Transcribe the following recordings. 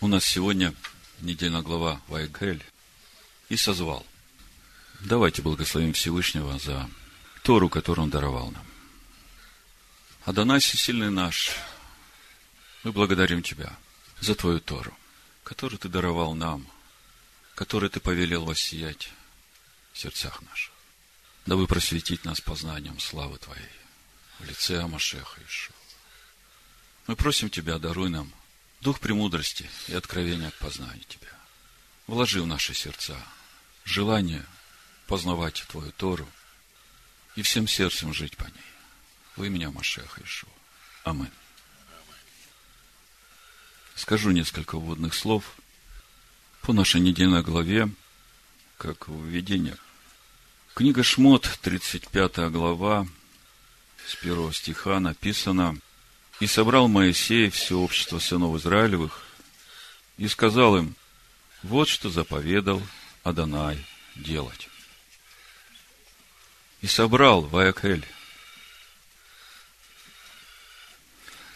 У нас сегодня недельная глава Вайгель и созвал. Давайте благословим Всевышнего за Тору, которую Он даровал нам. Адонай сильный наш, мы благодарим Тебя за Твою Тору, которую Ты даровал нам, которую Ты повелел воссиять в сердцах наших. Дабы просветить нас познанием славы Твоей в лице Амашеха Ишуа. Мы просим Тебя, даруй нам дух премудрости и откровения к познанию Тебя. Вложи в наши сердца желание познавать Твою Тору и всем сердцем жить по ней. Во имя Машеха Ишуа. Амин. Скажу несколько вводных слов по нашей недельной главе, как введение. Книга Шмот, 35 глава, с первого стиха написано – и собрал Моисей все общество сынов Израилевых и сказал им, вот что заповедал Адонай делать. И собрал Ваякель.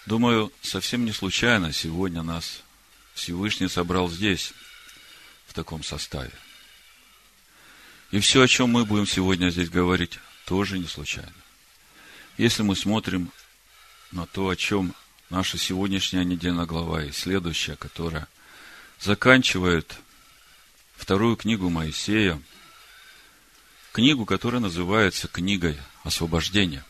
Думаю, совсем не случайно сегодня нас Всевышний собрал здесь, в таком составе. И все, о чем мы будем сегодня здесь говорить, тоже не случайно. Если мы смотрим на то, о чем наша сегодняшняя недельная глава и следующая, которая заканчивает вторую книгу Моисея, книгу, которая называется книгой освобождения.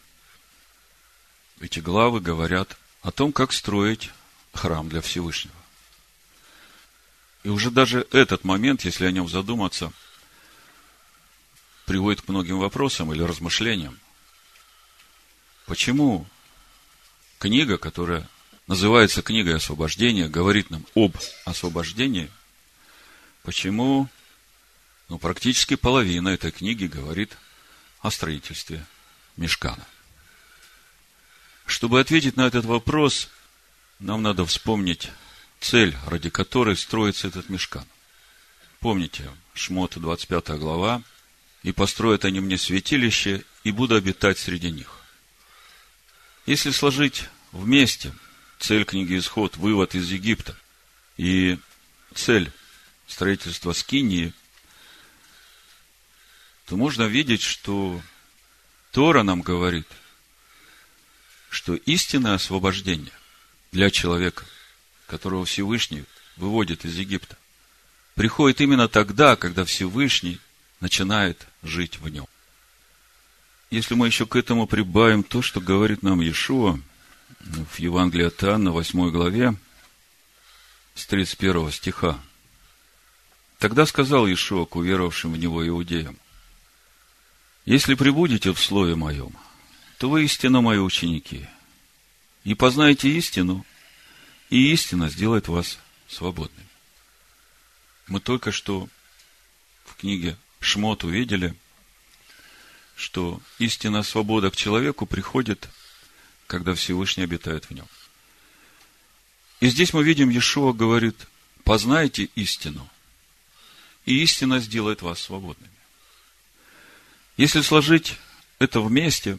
Эти главы говорят о том, как строить храм для Всевышнего. И уже даже этот момент, если о нем задуматься, приводит к многим вопросам или размышлениям. Почему книга, которая называется книгой освобождения, говорит нам об освобождении. Почему? Ну, практически половина этой книги говорит о строительстве мешкана. Чтобы ответить на этот вопрос, нам надо вспомнить цель, ради которой строится этот мешкан. Помните, Шмот 25 глава, «И построят они мне святилище, и буду обитать среди них». Если сложить вместе. Цель книги Исход, вывод из Египта. И цель строительства Скинии, то можно видеть, что Тора нам говорит, что истинное освобождение для человека, которого Всевышний выводит из Египта, приходит именно тогда, когда Всевышний начинает жить в нем. Если мы еще к этому прибавим то, что говорит нам Иешуа в Евангелии от Иоанна, 8 главе, с 31 стиха. Тогда сказал Иешуа к уверовавшим в Него иудеям, «Если прибудете в Слове Моем, то вы истинно Мои ученики, и познаете истину, и истина сделает вас свободными». Мы только что в книге Шмот увидели, что истинная свобода к человеку приходит, когда Всевышний обитает в нем. И здесь мы видим, Иешуа говорит, познайте истину, и истина сделает вас свободными. Если сложить это вместе,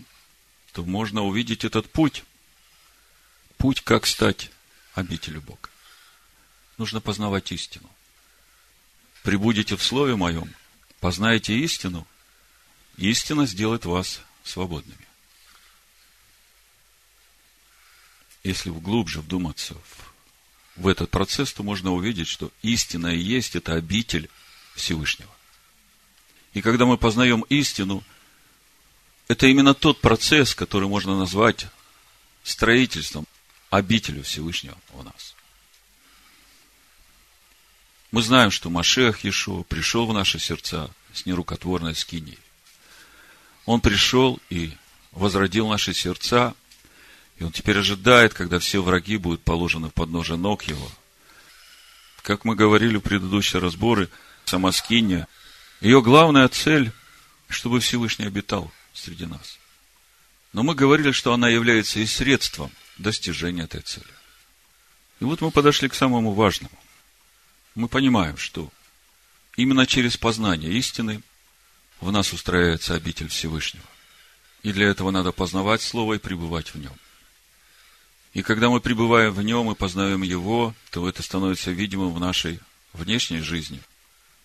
то можно увидеть этот путь. Путь, как стать обителю Бога. Нужно познавать истину. Прибудете в Слове Моем, познаете истину, Истина сделает вас свободными. Если глубже вдуматься в, этот процесс, то можно увидеть, что истина и есть это обитель Всевышнего. И когда мы познаем истину, это именно тот процесс, который можно назвать строительством обителю Всевышнего у нас. Мы знаем, что Машех Иешуа пришел в наши сердца с нерукотворной скинией. Он пришел и возродил наши сердца, Он теперь ожидает, когда все враги будут положены в подножие ног Его. Как мы говорили в предыдущие разборы, сама Скиния, ее главная цель, чтобы Всевышний обитал среди нас. Но мы говорили, что она является и средством достижения этой цели. И вот мы подошли к самому важному. Мы понимаем, что именно через познание истины – в нас устраивается обитель Всевышнего. И для этого надо познавать Слово и пребывать в нем. И когда мы пребываем в нем и познаем его, то это становится видимым в нашей внешней жизни.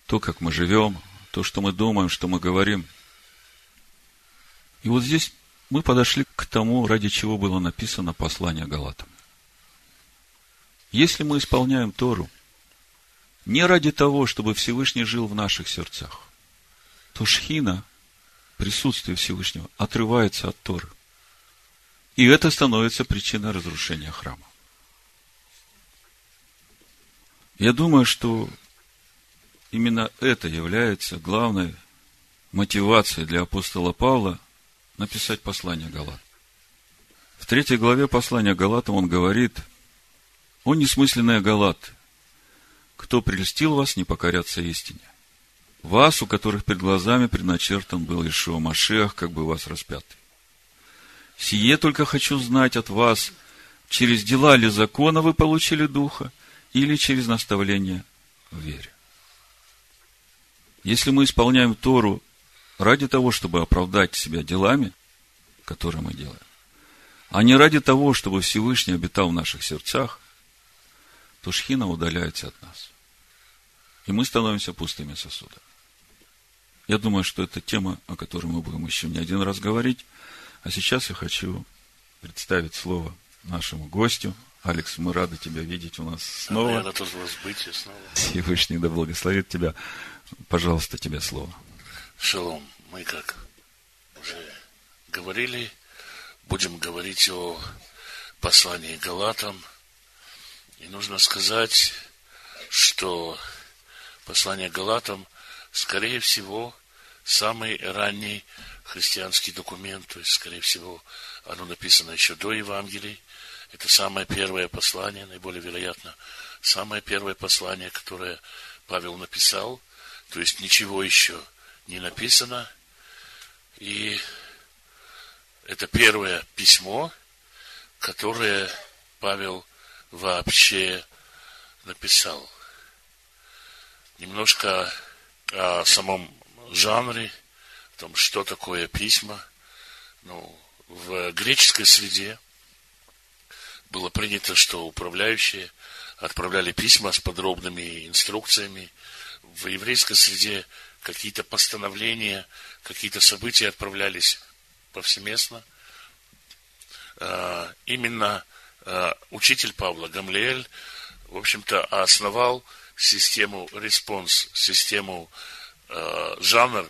То, как мы живем, то, что мы думаем, что мы говорим. И вот здесь мы подошли к тому, ради чего было написано послание Галатам. Если мы исполняем Тору не ради того, чтобы Всевышний жил в наших сердцах, то шхина, присутствие Всевышнего, отрывается от Торы. И это становится причиной разрушения храма. Я думаю, что именно это является главной мотивацией для апостола Павла написать послание Галат. В третьей главе послания Галатам он говорит, «О несмысленные Галаты, кто прельстил вас не покоряться истине? Вас, у которых перед глазами предначертан был Ишуа Машех, как бы вас распятый. Сие только хочу знать от вас, через дела ли закона вы получили Духа, или через наставление в вере. Если мы исполняем Тору ради того, чтобы оправдать себя делами, которые мы делаем, а не ради того, чтобы Всевышний обитал в наших сердцах, то шхина удаляется от нас. И мы становимся пустыми сосудами. Я думаю, что это тема, о которой мы будем еще не один раз говорить. А сейчас я хочу представить слово нашему гостю. Алекс, мы рады тебя видеть у нас снова. Я рад тоже вас быть снова. Всевышний да благословит тебя. Пожалуйста, тебе слово. Шалом. Мы как уже говорили, будем говорить о послании Галатам. И нужно сказать, что послание Галатам, скорее всего, самый ранний христианский документ, то есть, скорее всего, оно написано еще до Евангелий. Это самое первое послание, наиболее вероятно, самое первое послание, которое Павел написал, то есть ничего еще не написано. И это первое письмо, которое Павел вообще написал. Немножко о самом жанре, о том, что такое письма. Ну, в греческой среде было принято, что управляющие отправляли письма с подробными инструкциями. В еврейской среде какие-то постановления, какие-то события отправлялись повсеместно. А, именно а, учитель Павла Гамлиэль, в общем-то, основал систему респонс, систему э, жанр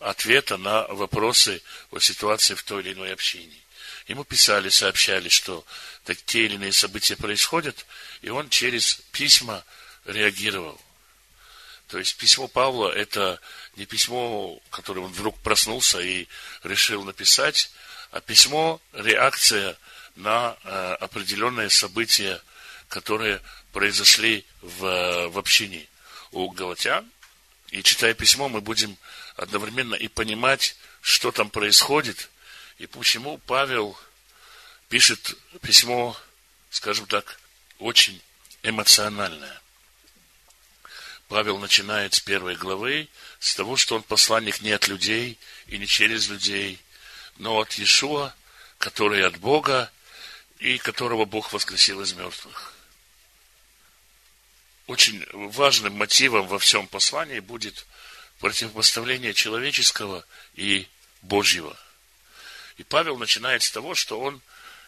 ответа на вопросы о ситуации в той или иной общине. Ему писали, сообщали, что так, те или иные события происходят, и он через письма реагировал. То есть письмо Павла – это не письмо, которое он вдруг проснулся и решил написать, а письмо – реакция на э, определенные события, которые произошли в, в общине у галатян. И читая письмо, мы будем одновременно и понимать, что там происходит, и почему Павел пишет письмо, скажем так, очень эмоциональное. Павел начинает с первой главы, с того, что он посланник не от людей и не через людей, но от Иешуа, который от Бога и которого Бог воскресил из мертвых очень важным мотивом во всем послании будет противопоставление человеческого и Божьего. И Павел начинает с того, что он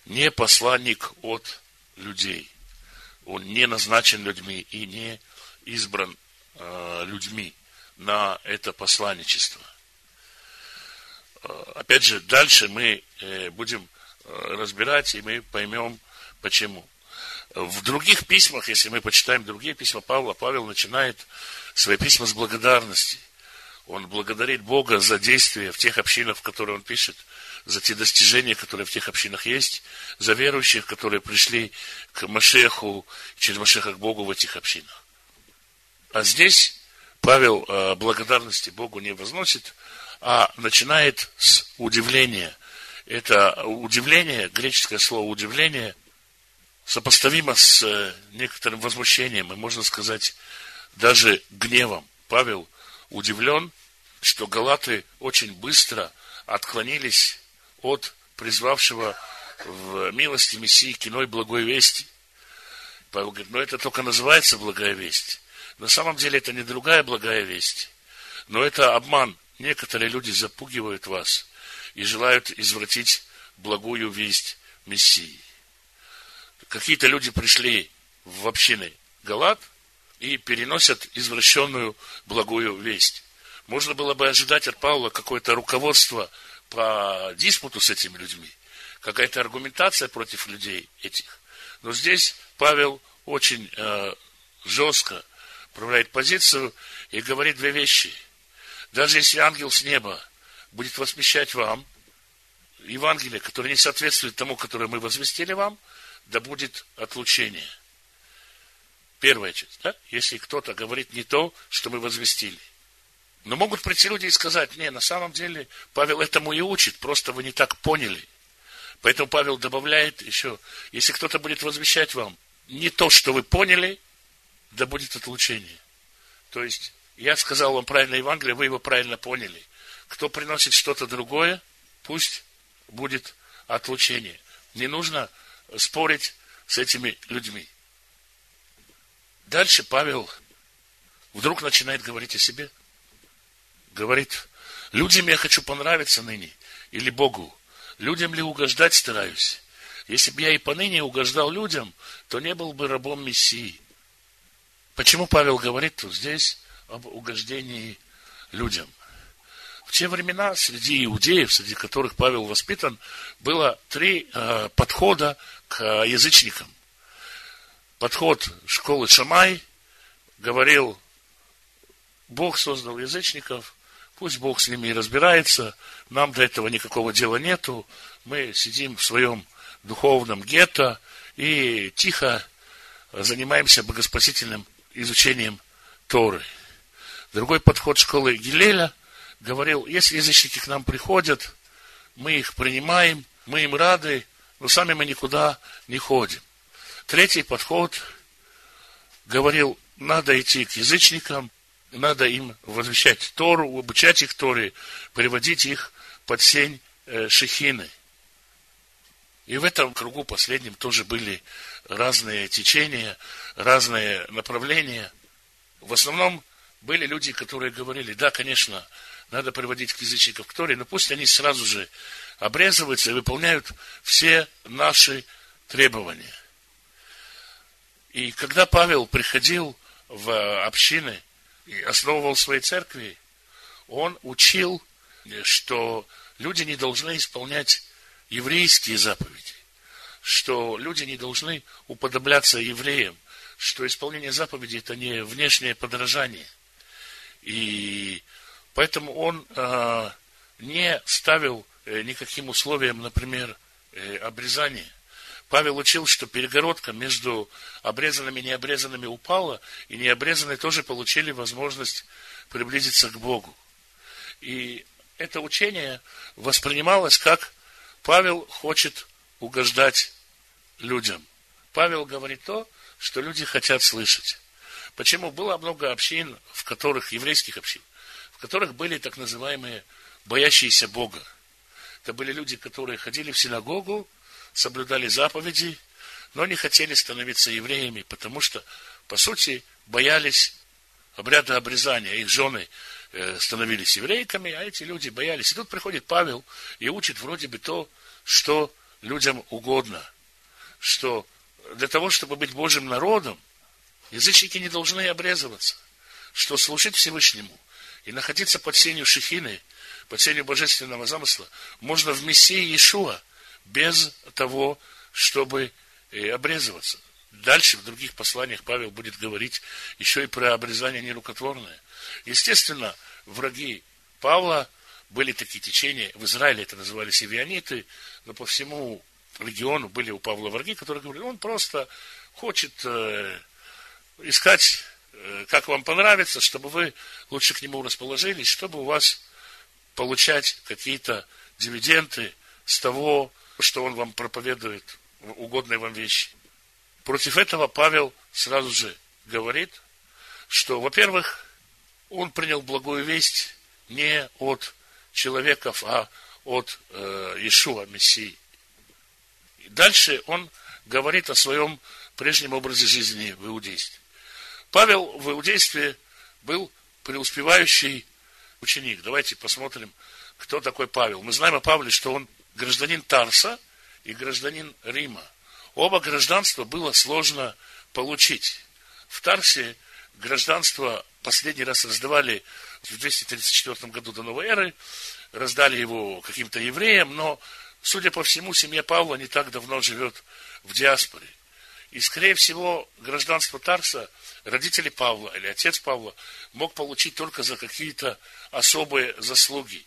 не посланник от людей. Он не назначен людьми и не избран э, людьми на это посланничество. Э, опять же, дальше мы э, будем э, разбирать, и мы поймем, почему. В других письмах, если мы почитаем другие письма Павла, Павел начинает свои письма с благодарности. Он благодарит Бога за действия в тех общинах, в которые он пишет, за те достижения, которые в тех общинах есть, за верующих, которые пришли к Машеху, через Машеха к Богу в этих общинах. А здесь Павел э, благодарности Богу не возносит, а начинает с удивления. Это удивление, греческое слово удивление – сопоставимо с э, некоторым возмущением, и можно сказать, даже гневом. Павел удивлен, что галаты очень быстро отклонились от призвавшего в милости Мессии киной благой вести. Павел говорит, но это только называется благая весть. На самом деле это не другая благая весть, но это обман. Некоторые люди запугивают вас и желают извратить благую весть Мессии. Какие-то люди пришли в общины Галат и переносят извращенную благую весть. Можно было бы ожидать от Павла какое-то руководство по диспуту с этими людьми, какая-то аргументация против людей этих. Но здесь Павел очень э, жестко проявляет позицию и говорит две вещи. Даже если ангел с неба будет возмещать вам Евангелие, которое не соответствует тому, которое мы возвестили вам, да будет отлучение. Первая часть, да? Если кто-то говорит не то, что мы возвестили. Но могут прийти люди и сказать, не, на самом деле Павел этому и учит, просто вы не так поняли. Поэтому Павел добавляет еще, если кто-то будет возвещать вам не то, что вы поняли, да будет отлучение. То есть, я сказал вам правильное Евангелие, вы его правильно поняли. Кто приносит что-то другое, пусть будет отлучение. Не нужно спорить с этими людьми. Дальше Павел вдруг начинает говорить о себе. Говорит, людям я хочу понравиться ныне, или Богу. Людям ли угождать стараюсь? Если бы я и поныне угождал людям, то не был бы рабом Мессии. Почему Павел говорит тут здесь об угождении людям? В те времена среди иудеев, среди которых Павел воспитан, было три э, подхода к язычникам. Подход школы Шамай говорил, Бог создал язычников, пусть Бог с ними и разбирается, нам до этого никакого дела нету, мы сидим в своем духовном гетто и тихо занимаемся богоспасительным изучением Торы. Другой подход школы Гилеля говорил, если язычники к нам приходят, мы их принимаем, мы им рады, но сами мы никуда не ходим. Третий подход говорил, надо идти к язычникам, надо им возвещать Тору, обучать их Торе, приводить их под сень э, Шехины. И в этом кругу последнем тоже были разные течения, разные направления. В основном были люди, которые говорили, да, конечно, надо приводить к язычников к Торе, но пусть они сразу же обрезываются и выполняют все наши требования. И когда Павел приходил в общины и основывал свои церкви, он учил, что люди не должны исполнять еврейские заповеди, что люди не должны уподобляться евреям, что исполнение заповедей это не внешнее подражание. И поэтому он э, не ставил э, никаким условиям, например, э, обрезания. Павел учил, что перегородка между обрезанными и необрезанными упала, и необрезанные тоже получили возможность приблизиться к Богу. И это учение воспринималось как Павел хочет угождать людям. Павел говорит то, что люди хотят слышать. Почему? Было много общин, в которых, еврейских общин, в которых были так называемые боящиеся Бога. Это были люди, которые ходили в синагогу, соблюдали заповеди, но не хотели становиться евреями, потому что, по сути, боялись обряда обрезания. Их жены Э, становились еврейками, а эти люди боялись. И тут приходит Павел и учит вроде бы то, что людям угодно. Что для того, чтобы быть Божьим народом, язычники не должны обрезываться. Что служить Всевышнему и находиться под сенью Шехины, под сенью божественного замысла, можно в Мессии Иешуа, без того, чтобы э, обрезываться. Дальше в других посланиях Павел будет говорить еще и про обрезание нерукотворное. Естественно, враги Павла были такие течения, в Израиле это назывались ивиониты, но по всему региону были у Павла враги, которые говорили, он просто хочет э, искать, э, как вам понравится, чтобы вы лучше к нему расположились, чтобы у вас получать какие-то дивиденды с того, что он вам проповедует, угодные вам вещи. Против этого Павел сразу же говорит, что, во-первых, он принял благую весть не от человеков, а от э, Иешуа, Мессии. дальше он говорит о своем прежнем образе жизни в иудействе. Павел в иудействе был преуспевающий ученик. Давайте посмотрим, кто такой Павел. Мы знаем о Павле, что он гражданин Тарса и гражданин Рима. Оба гражданства было сложно получить. В Тарсе гражданство последний раз раздавали в 234 году до новой эры, раздали его каким-то евреям, но, судя по всему, семья Павла не так давно живет в диаспоре. И, скорее всего, гражданство Тарса родители Павла или отец Павла мог получить только за какие-то особые заслуги.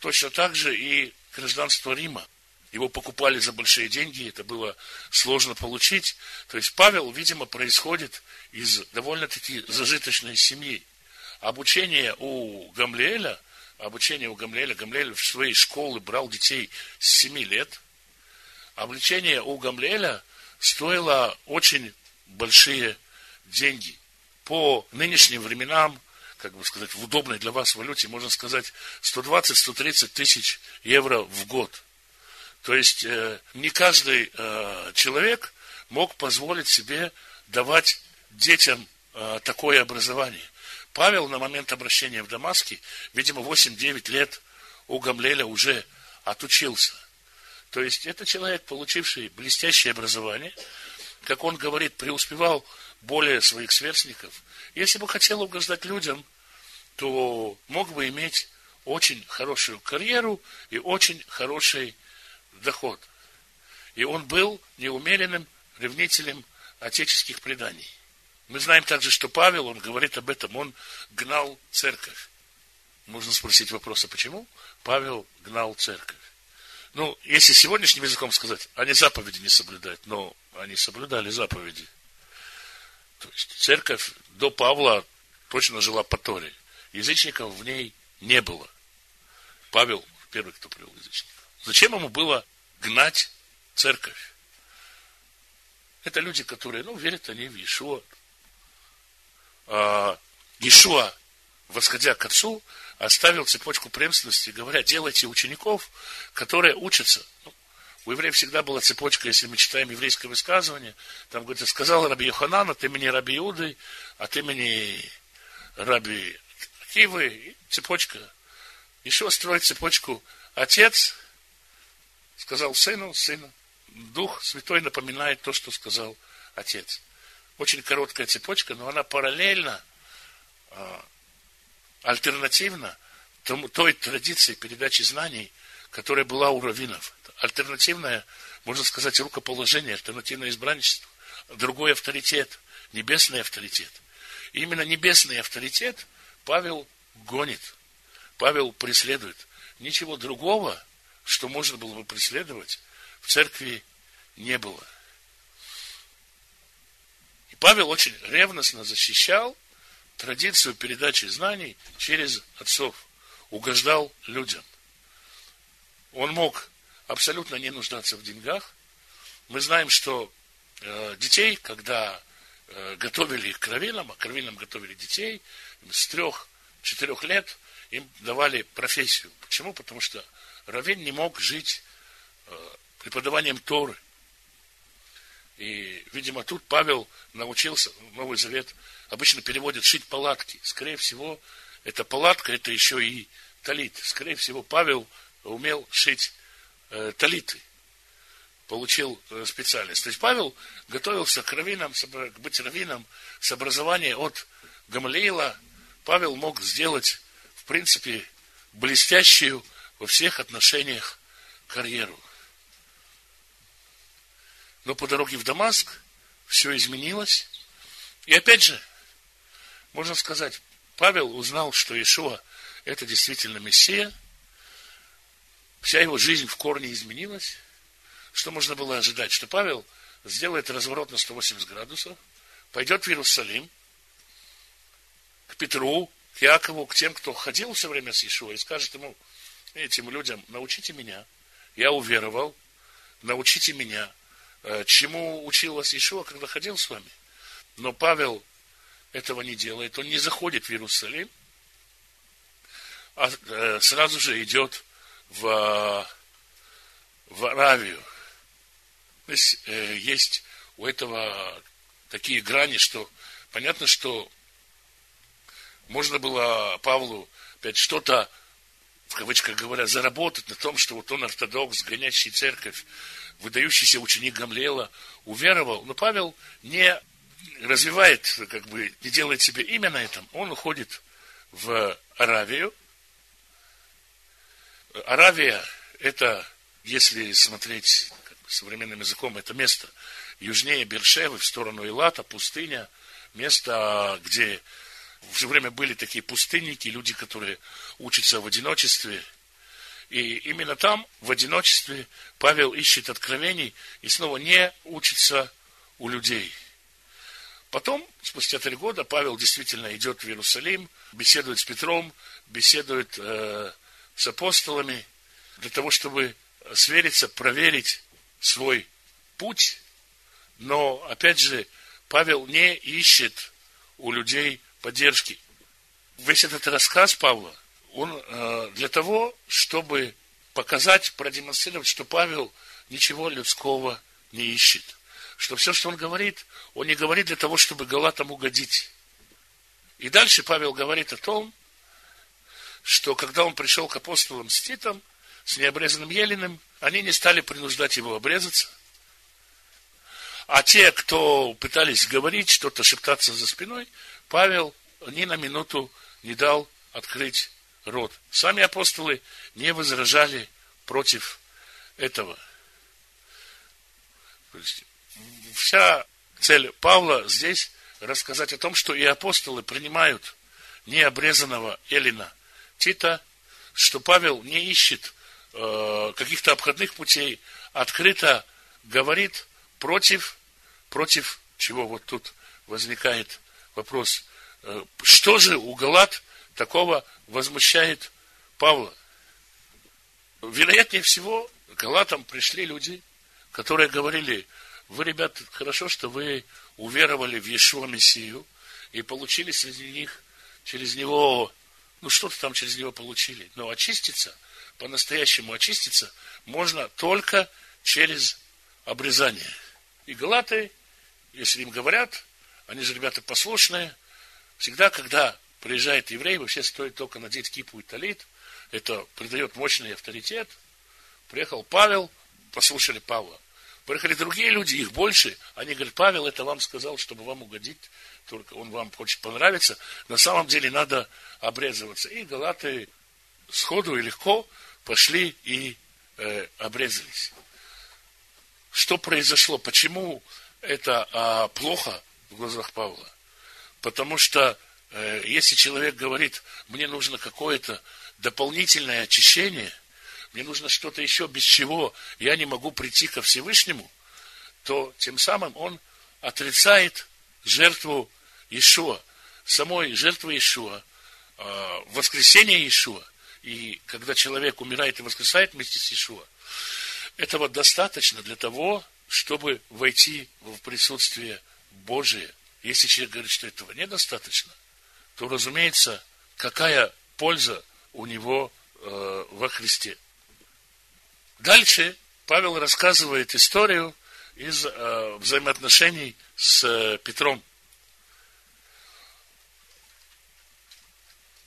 Точно так же и гражданство Рима. Его покупали за большие деньги, это было сложно получить. То есть Павел, видимо, происходит из довольно-таки зажиточной семьи. Обучение у Гамлеэля, обучение у Гамлеэля, Гамлеэль в своей школы брал детей с 7 лет. Обучение у Гамлеэля стоило очень большие деньги. По нынешним временам, как бы сказать, в удобной для вас валюте, можно сказать, 120-130 тысяч евро в год. То есть э, не каждый э, человек мог позволить себе давать детям э, такое образование. Павел на момент обращения в Дамаске, видимо, 8-9 лет у Гамлеля уже отучился. То есть это человек, получивший блестящее образование, как он говорит, преуспевал более своих сверстников. Если бы хотел угождать людям, то мог бы иметь очень хорошую карьеру и очень хороший доход. И он был неумеренным ревнителем отеческих преданий. Мы знаем также, что Павел, он говорит об этом, он гнал церковь. Можно спросить вопрос, а почему Павел гнал церковь? Ну, если сегодняшним языком сказать, они заповеди не соблюдают, но они соблюдали заповеди. То есть церковь до Павла точно жила по Торе. Язычников в ней не было. Павел первый, кто привел язычников. Зачем ему было гнать церковь? Это люди, которые, ну, верят они в Иешуа. А, Иешуа, восходя к Отцу, оставил цепочку преемственности, говоря, делайте учеников, которые учатся. Ну, у евреев всегда была цепочка, если мы читаем еврейское высказывание, там говорится, сказал Раби Йоханан от имени Раби Иуды, от имени Раби Кивы, цепочка. Еще строить цепочку отец, сказал сыну, сыну. Дух Святой напоминает то, что сказал отец. Очень короткая цепочка, но она параллельно а, альтернативно той традиции передачи знаний, которая была у раввинов. Альтернативное, можно сказать, рукоположение, альтернативное избранничество, другой авторитет, небесный авторитет. И именно небесный авторитет Павел гонит, Павел преследует. Ничего другого, что можно было бы преследовать, в церкви не было. И Павел очень ревностно защищал традицию передачи знаний через отцов, угождал людям. Он мог абсолютно не нуждаться в деньгах. Мы знаем, что э, детей, когда э, готовили их к раввинам, а к раввинам готовили детей, с трех-четырех лет им давали профессию. Почему? Потому что раввин не мог жить э, преподаванием Торы. И, видимо, тут Павел научился, Новый Завет обычно переводят шить палатки. Скорее всего, эта палатка, это еще и талит. Скорее всего, Павел умел шить э, талиты. Получил э, специальность. То есть Павел готовился к раввинам, к быть раввином с образования от Гамалиила. Павел мог сделать, в принципе, блестящую во всех отношениях карьеру. Но по дороге в Дамаск все изменилось. И опять же, можно сказать, Павел узнал, что Ишуа – это действительно Мессия. Вся его жизнь в корне изменилась. Что можно было ожидать? Что Павел сделает разворот на 180 градусов, пойдет в Иерусалим, к Петру, к Якову, к тем, кто ходил все время с Иешуа, и скажет ему, этим людям, научите меня, я уверовал, научите меня, э, чему учил вас Иешуа, когда ходил с вами. Но Павел этого не делает, он не заходит в Иерусалим, а э, сразу же идет в, в Аравию. есть, э, есть у этого такие грани, что понятно, что можно было Павлу опять что-то, в кавычках говоря, заработать на том, что вот он ортодокс, гонящий церковь, выдающийся ученик Гамлела, уверовал. Но Павел не развивает, как бы, не делает себе имя на этом. Он уходит в Аравию. Аравия – это, если смотреть как бы, современным языком, это место южнее Бершевы, в сторону Илата, пустыня, место, где все время были такие пустынники, люди, которые учатся в одиночестве. И именно там, в одиночестве, Павел ищет откровений и снова не учится у людей. Потом, спустя три года, Павел действительно идет в Иерусалим, беседует с Петром, беседует э, с апостолами, для того, чтобы свериться, проверить свой путь. Но, опять же, Павел не ищет у людей поддержки. Весь этот рассказ Павла, он э, для того, чтобы показать, продемонстрировать, что Павел ничего людского не ищет. Что все, что он говорит, он не говорит для того, чтобы Галатам угодить. И дальше Павел говорит о том, что когда он пришел к апостолам с Титом, с необрезанным Елиным, они не стали принуждать его обрезаться. А те, кто пытались говорить, что-то шептаться за спиной, Павел ни на минуту не дал открыть рот. Сами апостолы не возражали против этого. То есть, вся цель Павла здесь рассказать о том, что и апостолы принимают необрезанного Элина Тита, что Павел не ищет э, каких-то обходных путей, открыто говорит против, против чего вот тут возникает вопрос, э, что же у Галат такого возмущает Павла? Вероятнее всего, Галатам пришли люди, которые говорили, вы, ребят, хорошо, что вы уверовали в Иешуа Мессию и получили среди них через него, ну что-то там через него получили, но очиститься, по-настоящему очиститься, можно только через обрезание. И галаты, если им говорят, они же ребята послушные, всегда, когда приезжает еврей, вообще стоит только надеть кипу и талит, это придает мощный авторитет. Приехал Павел, послушали Павла. Приехали другие люди, их больше. Они говорят, Павел это вам сказал, чтобы вам угодить, только он вам хочет понравиться. На самом деле надо обрезываться. И галаты сходу и легко пошли и э, обрезались. Что произошло? Почему это а, плохо в глазах Павла? Потому что э, если человек говорит, мне нужно какое-то дополнительное очищение, мне нужно что-то еще, без чего я не могу прийти ко Всевышнему, то тем самым он отрицает жертву Иешуа, самой жертвы Иешуа, э, воскресение Иешуа. И когда человек умирает и воскресает вместе с Иешуа, этого достаточно для того, чтобы войти в присутствие Божие. Если человек говорит, что этого недостаточно, то, разумеется, какая польза у него э, во Христе. Дальше Павел рассказывает историю из э, взаимоотношений с э, Петром.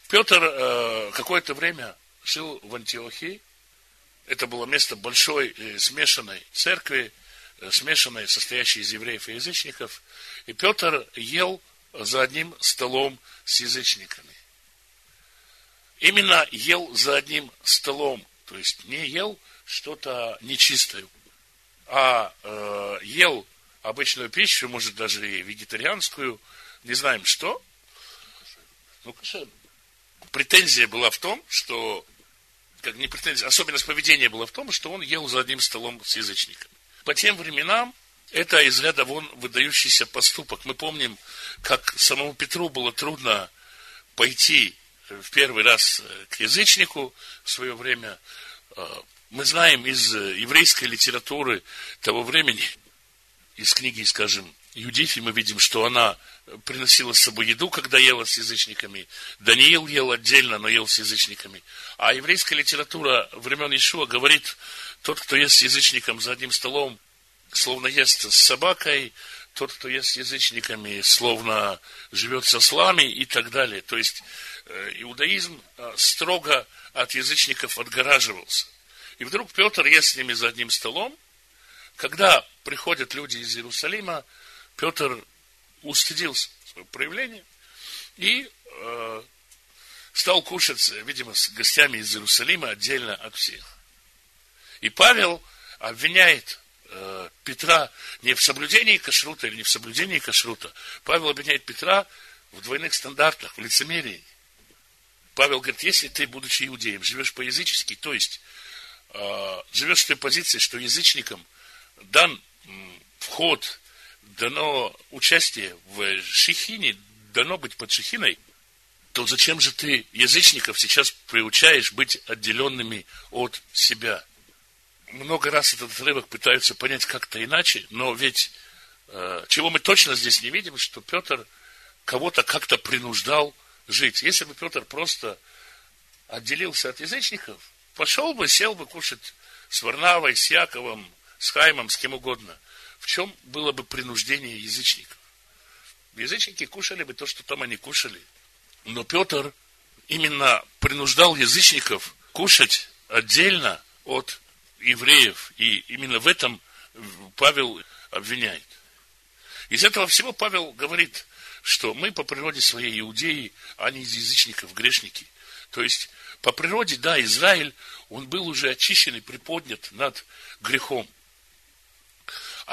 Петр э, какое-то время жил в Антиохии. Это было место большой э, смешанной церкви, смешанной, состоящей из евреев и язычников. И Петр ел за одним столом с язычниками. Именно ел за одним столом, то есть не ел что-то нечистое, а ел обычную пищу, может даже и вегетарианскую, не знаем что. Ну, претензия была в том, что, как не претензия, особенность поведения была в том, что он ел за одним столом с язычниками. По тем временам это из ряда вон выдающийся поступок. Мы помним, как самому Петру было трудно пойти в первый раз к язычнику в свое время. А, мы знаем из еврейской литературы того времени, из книги, скажем, Юдифи, мы видим, что она приносила с собой еду, когда ела с язычниками. Даниил ел отдельно, но ел с язычниками. А еврейская литература времен Ишуа говорит, тот, кто ест с язычником за одним столом, словно ест с собакой, тот, кто ест с язычниками, словно живет со слами и так далее. То есть э, иудаизм э, строго от язычников отгораживался. И вдруг Петр ест с ними за одним столом. Когда приходят люди из Иерусалима, Петр устыдился своего проявления и э, стал кушать, видимо, с гостями из Иерусалима отдельно от всех. И Павел обвиняет э, Петра не в соблюдении кашрута или не в соблюдении кашрута. Павел обвиняет Петра в двойных стандартах, в лицемерии. Павел говорит, если ты, будучи иудеем, живешь по-язычески, то есть э, живешь в той позиции, что язычникам дан вход, дано участие в шихине, дано быть под шихиной, то зачем же ты язычников сейчас приучаешь быть отделенными от себя? Много раз этот отрывок пытаются понять как-то иначе, но ведь э, чего мы точно здесь не видим, что Петр кого-то как-то принуждал жить. Если бы Петр просто отделился от язычников, пошел бы, сел бы кушать с Варнавой, с Яковом, с Хаймом, с кем угодно. В чем было бы принуждение язычников? Язычники кушали бы то, что там они кушали – но Петр именно принуждал язычников кушать отдельно от евреев. И именно в этом Павел обвиняет. Из этого всего Павел говорит, что мы по природе своей иудеи, а не из язычников грешники. То есть, по природе, да, Израиль, он был уже очищен и приподнят над грехом.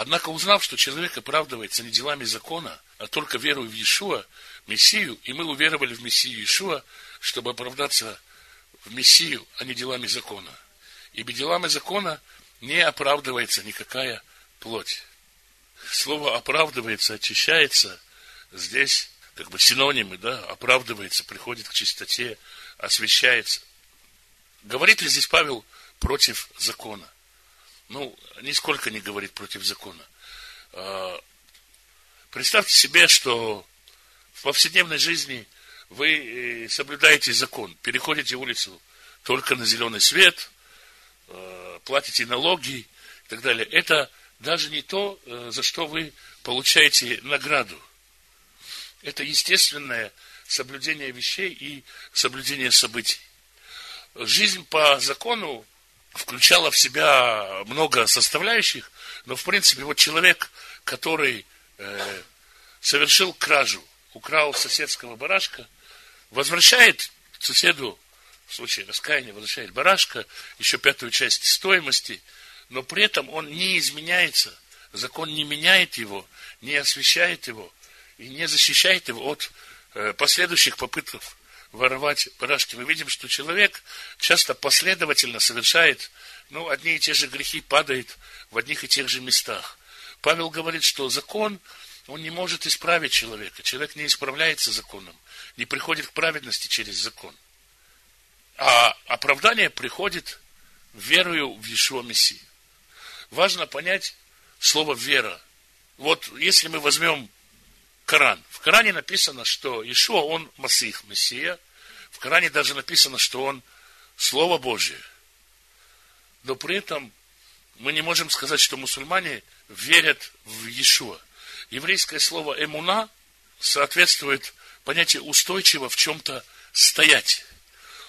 Однако, узнав, что человек оправдывается не делами закона, а только верой в Иешуа, Мессию, и мы уверовали в Мессию Иешуа, чтобы оправдаться в Мессию, а не делами закона. Ибо делами закона не оправдывается никакая плоть. Слово оправдывается, очищается, здесь как бы синонимы, да, оправдывается, приходит к чистоте, освящается. Говорит ли здесь Павел против закона? Ну, нисколько не говорит против закона. А, представьте себе, что в повседневной жизни вы э, соблюдаете закон, переходите улицу только на зеленый свет, э, платите налоги и так далее. Это даже не то, э, за что вы получаете награду. Это естественное соблюдение вещей и соблюдение событий. Жизнь по закону включала в себя много составляющих, но в принципе вот человек, который э, совершил кражу, украл соседского барашка, возвращает соседу, в случае раскаяния, возвращает барашка, еще пятую часть стоимости, но при этом он не изменяется, закон не меняет его, не освещает его и не защищает его от э, последующих попыток воровать барашки. Мы видим, что человек часто последовательно совершает, ну, одни и те же грехи, падает в одних и тех же местах. Павел говорит, что закон он не может исправить человека. Человек не исправляется законом, не приходит к праведности через закон. А оправдание приходит верою в Иешуа Мессию. Важно понять слово вера. Вот если мы возьмем Коран. В Коране написано, что Иешуа, он Масих, Мессия. В Коране даже написано, что он Слово Божье. Но при этом мы не можем сказать, что мусульмане верят в Иешуа еврейское слово эмуна соответствует понятию устойчиво в чем-то стоять.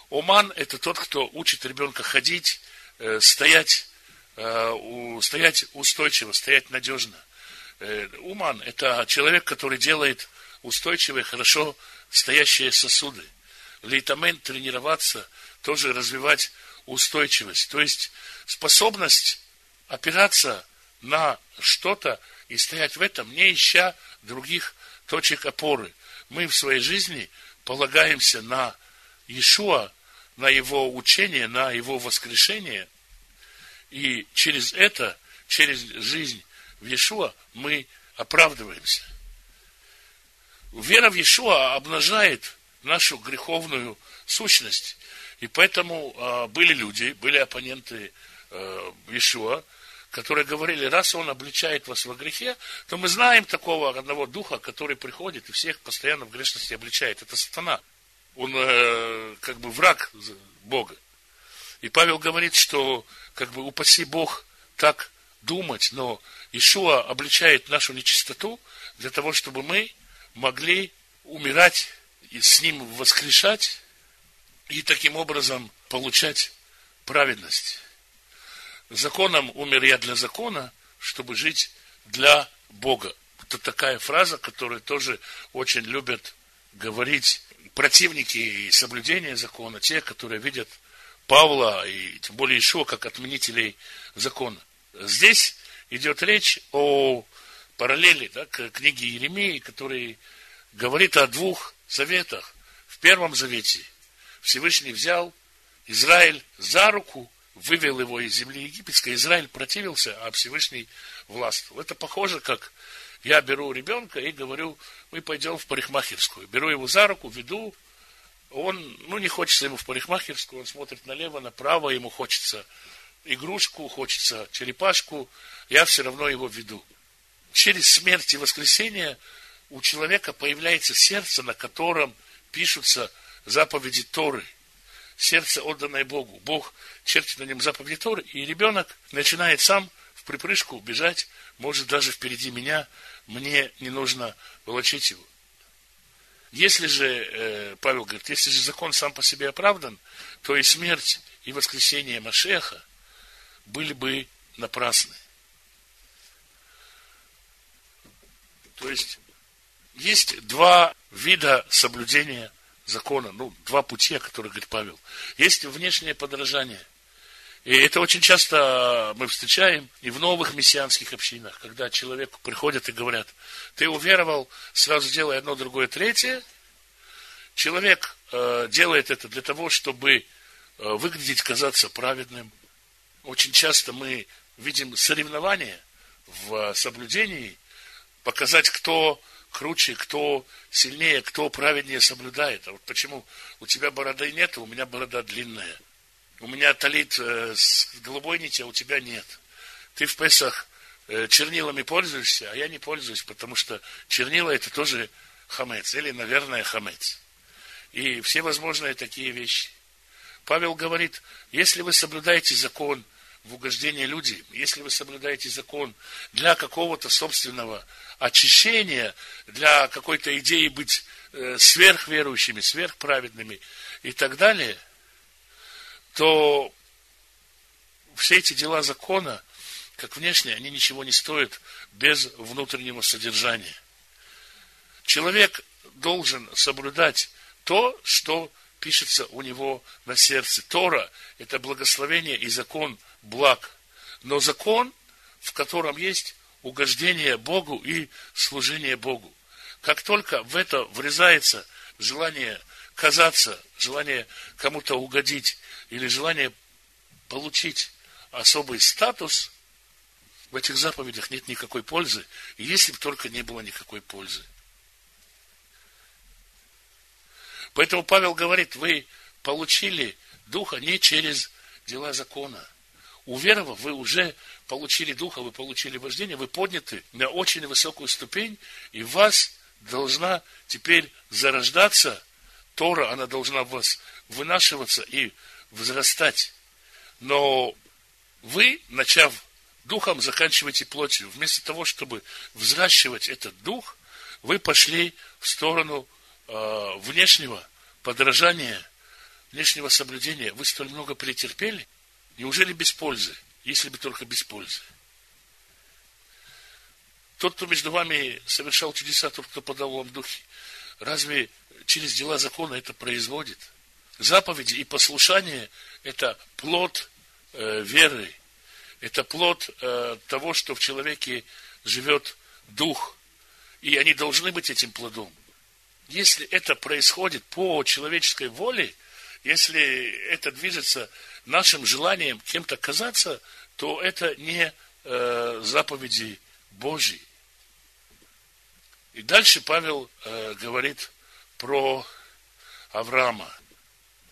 Оман – это тот, кто учит ребенка ходить, э, стоять, э, стоять устойчиво, стоять надежно. Э, уман – это человек, который делает устойчивые, хорошо стоящие сосуды. Лейтамен – тренироваться, тоже развивать устойчивость. То есть способность опираться на что-то, и стоять в этом, не ища других точек опоры. Мы в своей жизни полагаемся на Иешуа, на его учение, на его воскрешение, и через это, через жизнь в Иешуа мы оправдываемся. Вера в Иешуа обнажает нашу греховную сущность. И поэтому э, были люди, были оппоненты э, которые говорили, раз он обличает вас во грехе, то мы знаем такого одного духа, который приходит и всех постоянно в грешности обличает. Это сатана. Он э, как бы враг Бога. И Павел говорит, что как бы упаси Бог так думать, но Ишуа обличает нашу нечистоту для того, чтобы мы могли умирать и с Ним воскрешать и таким образом получать праведность. Законом умер я для закона, чтобы жить для Бога. Это такая фраза, которую тоже очень любят говорить противники соблюдения закона, те, которые видят Павла и тем более Ишуа как отменителей закона. Здесь идет речь о параллели да, к книге Еремии, который говорит о двух заветах. В Первом Завете Всевышний взял Израиль за руку, вывел его из земли египетской. Израиль противился, а Всевышний властвовал. Это похоже, как я беру ребенка и говорю, мы пойдем в парикмахерскую. Беру его за руку, веду. Он, ну, не хочется ему в парикмахерскую, он смотрит налево, направо, ему хочется игрушку, хочется черепашку, я все равно его веду. Через смерть и воскресение у человека появляется сердце, на котором пишутся заповеди Торы. Сердце, отданное Богу. Бог чертит на нем заповеди Торы, и ребенок начинает сам в припрыжку бежать, может даже впереди меня, мне не нужно волочить его. Если же, э, Павел говорит, если же закон сам по себе оправдан, то и смерть, и воскресение Машеха были бы напрасны. То есть, есть два вида соблюдения закона, ну, два пути, о которых говорит Павел. Есть внешнее подражание. И это очень часто мы встречаем и в новых мессианских общинах, когда человеку приходят и говорят, ты уверовал, сразу делай одно, другое, третье. Человек э, делает это для того, чтобы э, выглядеть, казаться праведным. Очень часто мы видим соревнования в соблюдении, показать, кто круче, кто сильнее, кто праведнее соблюдает. А вот почему у тебя бороды нет, а у меня борода длинная – у меня талит э, с голубой нити, а у тебя нет. Ты в Песах э, чернилами пользуешься, а я не пользуюсь, потому что чернила это тоже хамец, или, наверное, хамец. И все возможные такие вещи. Павел говорит, если вы соблюдаете закон в угождение людям, если вы соблюдаете закон для какого-то собственного очищения, для какой-то идеи быть э, сверхверующими, сверхправедными и так далее – то все эти дела закона, как внешне, они ничего не стоят без внутреннего содержания. Человек должен соблюдать то, что пишется у него на сердце. Тора – это благословение и закон благ. Но закон, в котором есть угождение Богу и служение Богу. Как только в это врезается желание казаться, желание кому-то угодить, или желание получить особый статус, в этих заповедях нет никакой пользы, если бы только не было никакой пользы. Поэтому Павел говорит, вы получили Духа не через дела закона. Уверовав, вы уже получили Духа, вы получили вождение, вы подняты на очень высокую ступень, и вас должна теперь зарождаться Тора, она должна в вас вынашиваться и возрастать. Но вы, начав духом, заканчиваете плотью. Вместо того, чтобы взращивать этот дух, вы пошли в сторону э, внешнего подражания, внешнего соблюдения. Вы столь много претерпели? Неужели без пользы? Если бы только без пользы. Тот, кто между вами совершал чудеса, тот, кто подал вам духи, разве через дела закона это производит? заповеди и послушание – это плод э, веры, это плод э, того, что в человеке живет дух, и они должны быть этим плодом. Если это происходит по человеческой воле, если это движется нашим желанием кем-то казаться, то это не э, заповеди Божьи. И дальше Павел э, говорит про Авраама.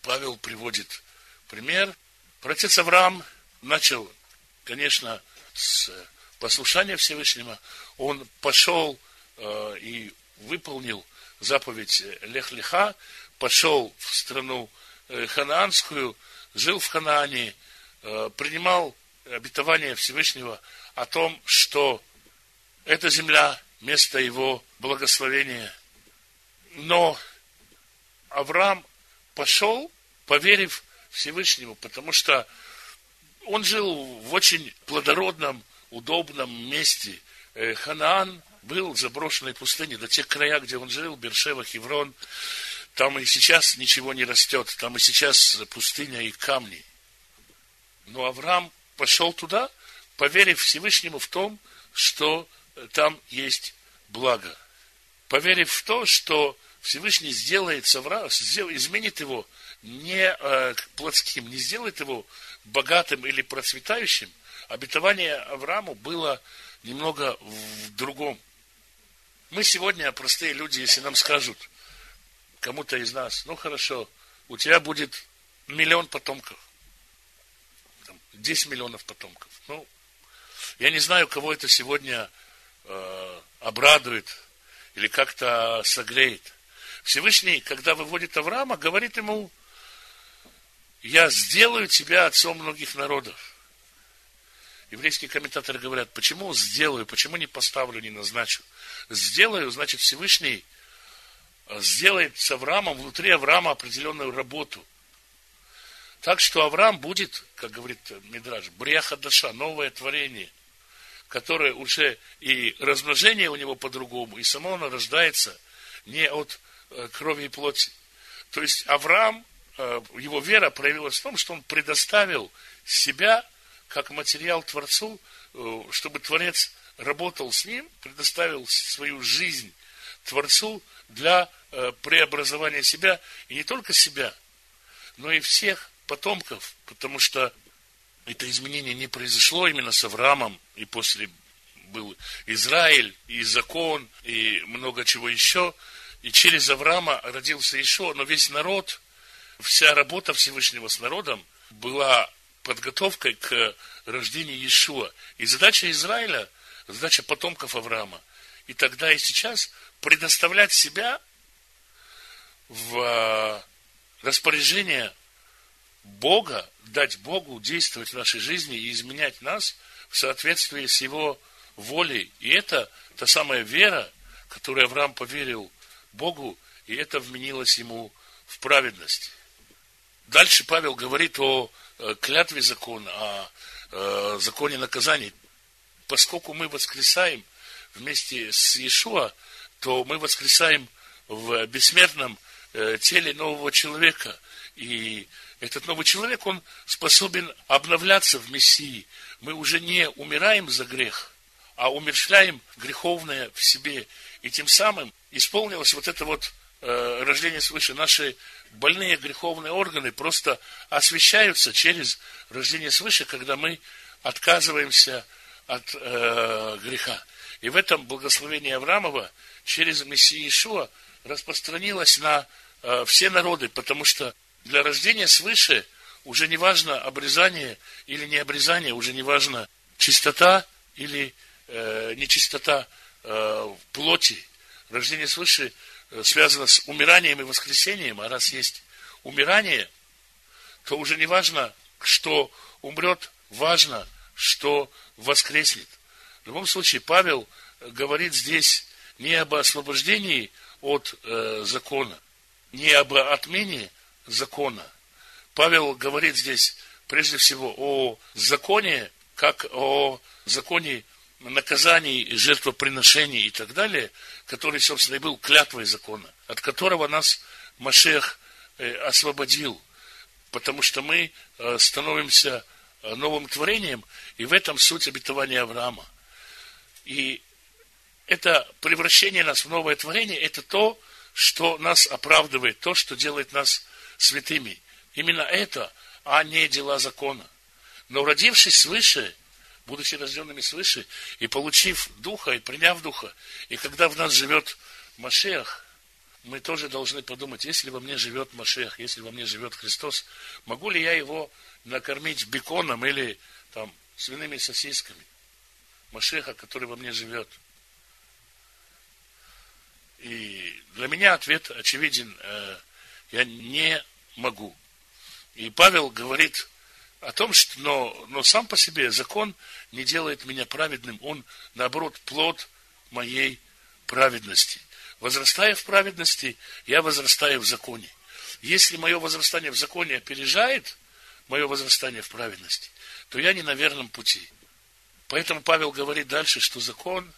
Павел приводит пример. Протец Авраам начал, конечно, с послушания Всевышнего. Он пошел э, и выполнил заповедь Лех-Леха, пошел в страну э, ханаанскую, жил в Ханаане, э, принимал обетование Всевышнего о том, что эта земля – место его благословения. Но Авраам пошел, поверив Всевышнему, потому что он жил в очень плодородном, удобном месте. Э, Ханаан был в заброшенной пустыне, до тех края, где он жил, Бершева, Хеврон. Там и сейчас ничего не растет, там и сейчас пустыня и камни. Но Авраам пошел туда, поверив Всевышнему в том, что там есть благо. Поверив в то, что Всевышний сделает Савра, изменит его не э, плотским, не сделает его богатым или процветающим, обетование Аврааму было немного в другом. Мы сегодня, простые люди, если нам скажут, кому-то из нас, ну хорошо, у тебя будет миллион потомков, 10 миллионов потомков. Ну, я не знаю, кого это сегодня э, обрадует или как-то согреет. Всевышний, когда выводит Авраама, говорит ему, я сделаю тебя отцом многих народов. Еврейские комментаторы говорят, почему сделаю, почему не поставлю, не назначу. Сделаю, значит, Всевышний э, сделает с Авраамом, внутри Авраама определенную работу. Так что Авраам будет, как говорит Мидраж, бреха даша, новое творение, которое уже и размножение у него по-другому, и само оно рождается не от э, крови и плоти. То есть Авраам Э, его вера проявилась в том, что он предоставил себя как материал Творцу, чтобы Творец работал с ним, предоставил свою жизнь Творцу для э, преобразования себя, и не только себя, но и всех потомков, потому что это изменение не произошло именно с Авраамом, и после был Израиль, и закон, и много чего еще, и через Авраама родился Ишо, но весь народ – вся работа Всевышнего с народом была подготовкой к рождению Иешуа. И задача Израиля, задача потомков Авраама, и тогда и сейчас предоставлять себя в а, распоряжение Бога, дать Богу действовать в нашей жизни и изменять нас в соответствии с Его волей. И это та самая вера, которой Авраам поверил Богу, и это вменилось ему в праведность. Дальше Павел говорит о э, клятве закона, о э, законе наказаний. Поскольку мы воскресаем вместе с Иешуа, то мы воскресаем в бессмертном э, теле нового человека. И этот новый человек, он способен обновляться в Мессии. Мы уже не умираем за грех, а умершляем греховное в себе. И тем самым исполнилось вот это вот э, рождение свыше. Наши больные греховные органы просто освещаются через рождение свыше, когда мы отказываемся от э, греха. И в этом благословение Авраамова через Мессию Ишуа распространилось на э, все народы, потому что для рождения свыше уже не важно обрезание или не обрезание, уже не важно чистота или э, нечистота э, плоти. Рождение свыше Э, связано с умиранием и воскресением, а раз есть умирание, то уже не важно, что умрет, важно, что воскреснет. В любом случае, Павел говорит здесь не об освобождении от э, закона, не об отмене закона. Павел говорит здесь прежде всего о законе, как о законе наказаний, жертвоприношений и так далее, который, собственно, и был клятвой закона, от которого нас Машех э, освободил, потому что мы э, становимся новым творением, и в этом суть обетования Авраама. И это превращение нас в новое творение, это то, что нас оправдывает, то, что делает нас святыми. Именно это, а не дела закона. Но родившись свыше, будучи рожденными свыше, и получив Духа, и приняв Духа, и когда в нас живет Машех, мы тоже должны подумать, если во мне живет Машех, если во мне живет Христос, могу ли я его накормить беконом или там свиными сосисками? Машеха, который во мне живет. И для меня ответ очевиден, э, я не могу. И Павел говорит о том, что, но, но сам по себе закон не делает меня праведным, он, наоборот, плод моей праведности. Возрастая в праведности, я возрастаю в законе. Если мое возрастание в законе опережает мое возрастание в праведности, то я не на верном пути. Поэтому Павел говорит дальше, что закон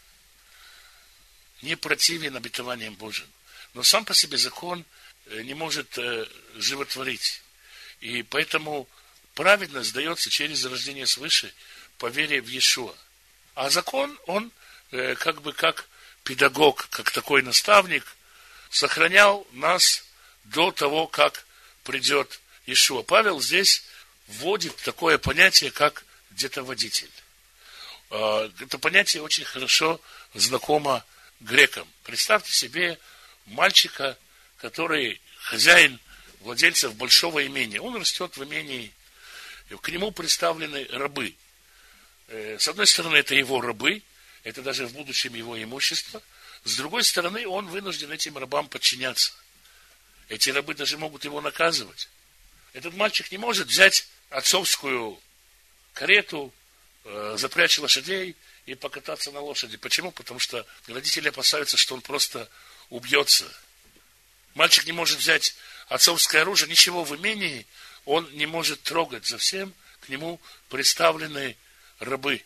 не противен обетованиям Божьим. Но сам по себе закон э, не может э, животворить. И поэтому праведность дается через рождение свыше по вере в Иешуа. А закон, он э, как бы как педагог, как такой наставник, сохранял нас до того, как придет Иешуа. Павел здесь вводит такое понятие, как детоводитель. А, это понятие очень хорошо знакомо грекам. Представьте себе мальчика, который хозяин владельцев большого имения. Он растет в имении, к нему представлены рабы. Э, с одной стороны, это его рабы, это даже в будущем его имущество. С другой стороны, он вынужден этим рабам подчиняться. Эти рабы даже могут его наказывать. Этот мальчик не может взять отцовскую карету, э, запрячь лошадей и покататься на лошади. Почему? Потому что родители опасаются, что он просто убьется. Мальчик не может взять отцовское оружие, ничего в имении он не может трогать. За всем к нему представлены рабы.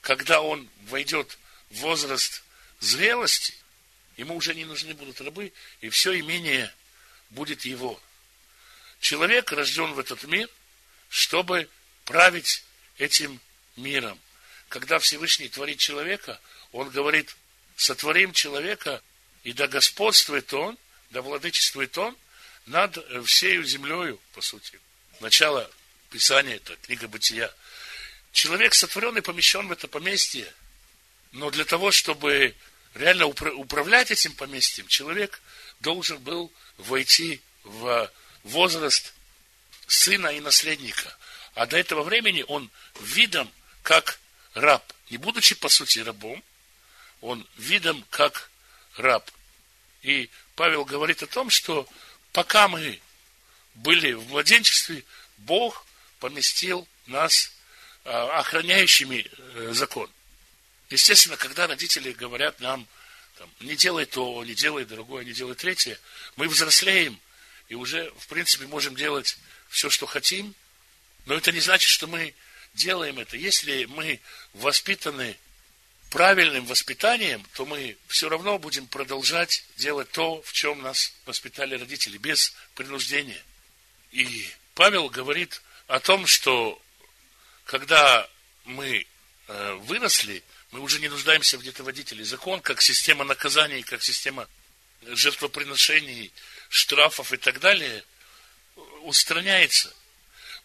Когда он войдет в возраст зрелости, ему уже не нужны будут рабы, и все имение будет его. Человек рожден в этот мир, чтобы править этим миром. Когда Всевышний творит человека, он говорит, сотворим человека, и да господствует он, да владычествует он над всею землею, по сути. Начало Писания, это книга Бытия. Человек сотворен и помещен в это поместье, но для того, чтобы реально управлять этим поместьем, человек должен был войти в возраст сына и наследника. А до этого времени он видом как раб, не будучи по сути рабом, он видом как раб. И Павел говорит о том, что пока мы были в младенчестве, Бог поместил нас а, охраняющими э, закон. Естественно, когда родители говорят нам, там, не делай то, не делай другое, не делай третье, мы взрослеем и уже, в принципе, можем делать все, что хотим, но это не значит, что мы делаем это. Если мы воспитаны правильным воспитанием, то мы все равно будем продолжать делать то, в чем нас воспитали родители, без принуждения. И Павел говорит о том, что когда мы э, выросли, мы уже не нуждаемся в детоводителе. Закон, как система наказаний, как система жертвоприношений, штрафов и так далее, устраняется.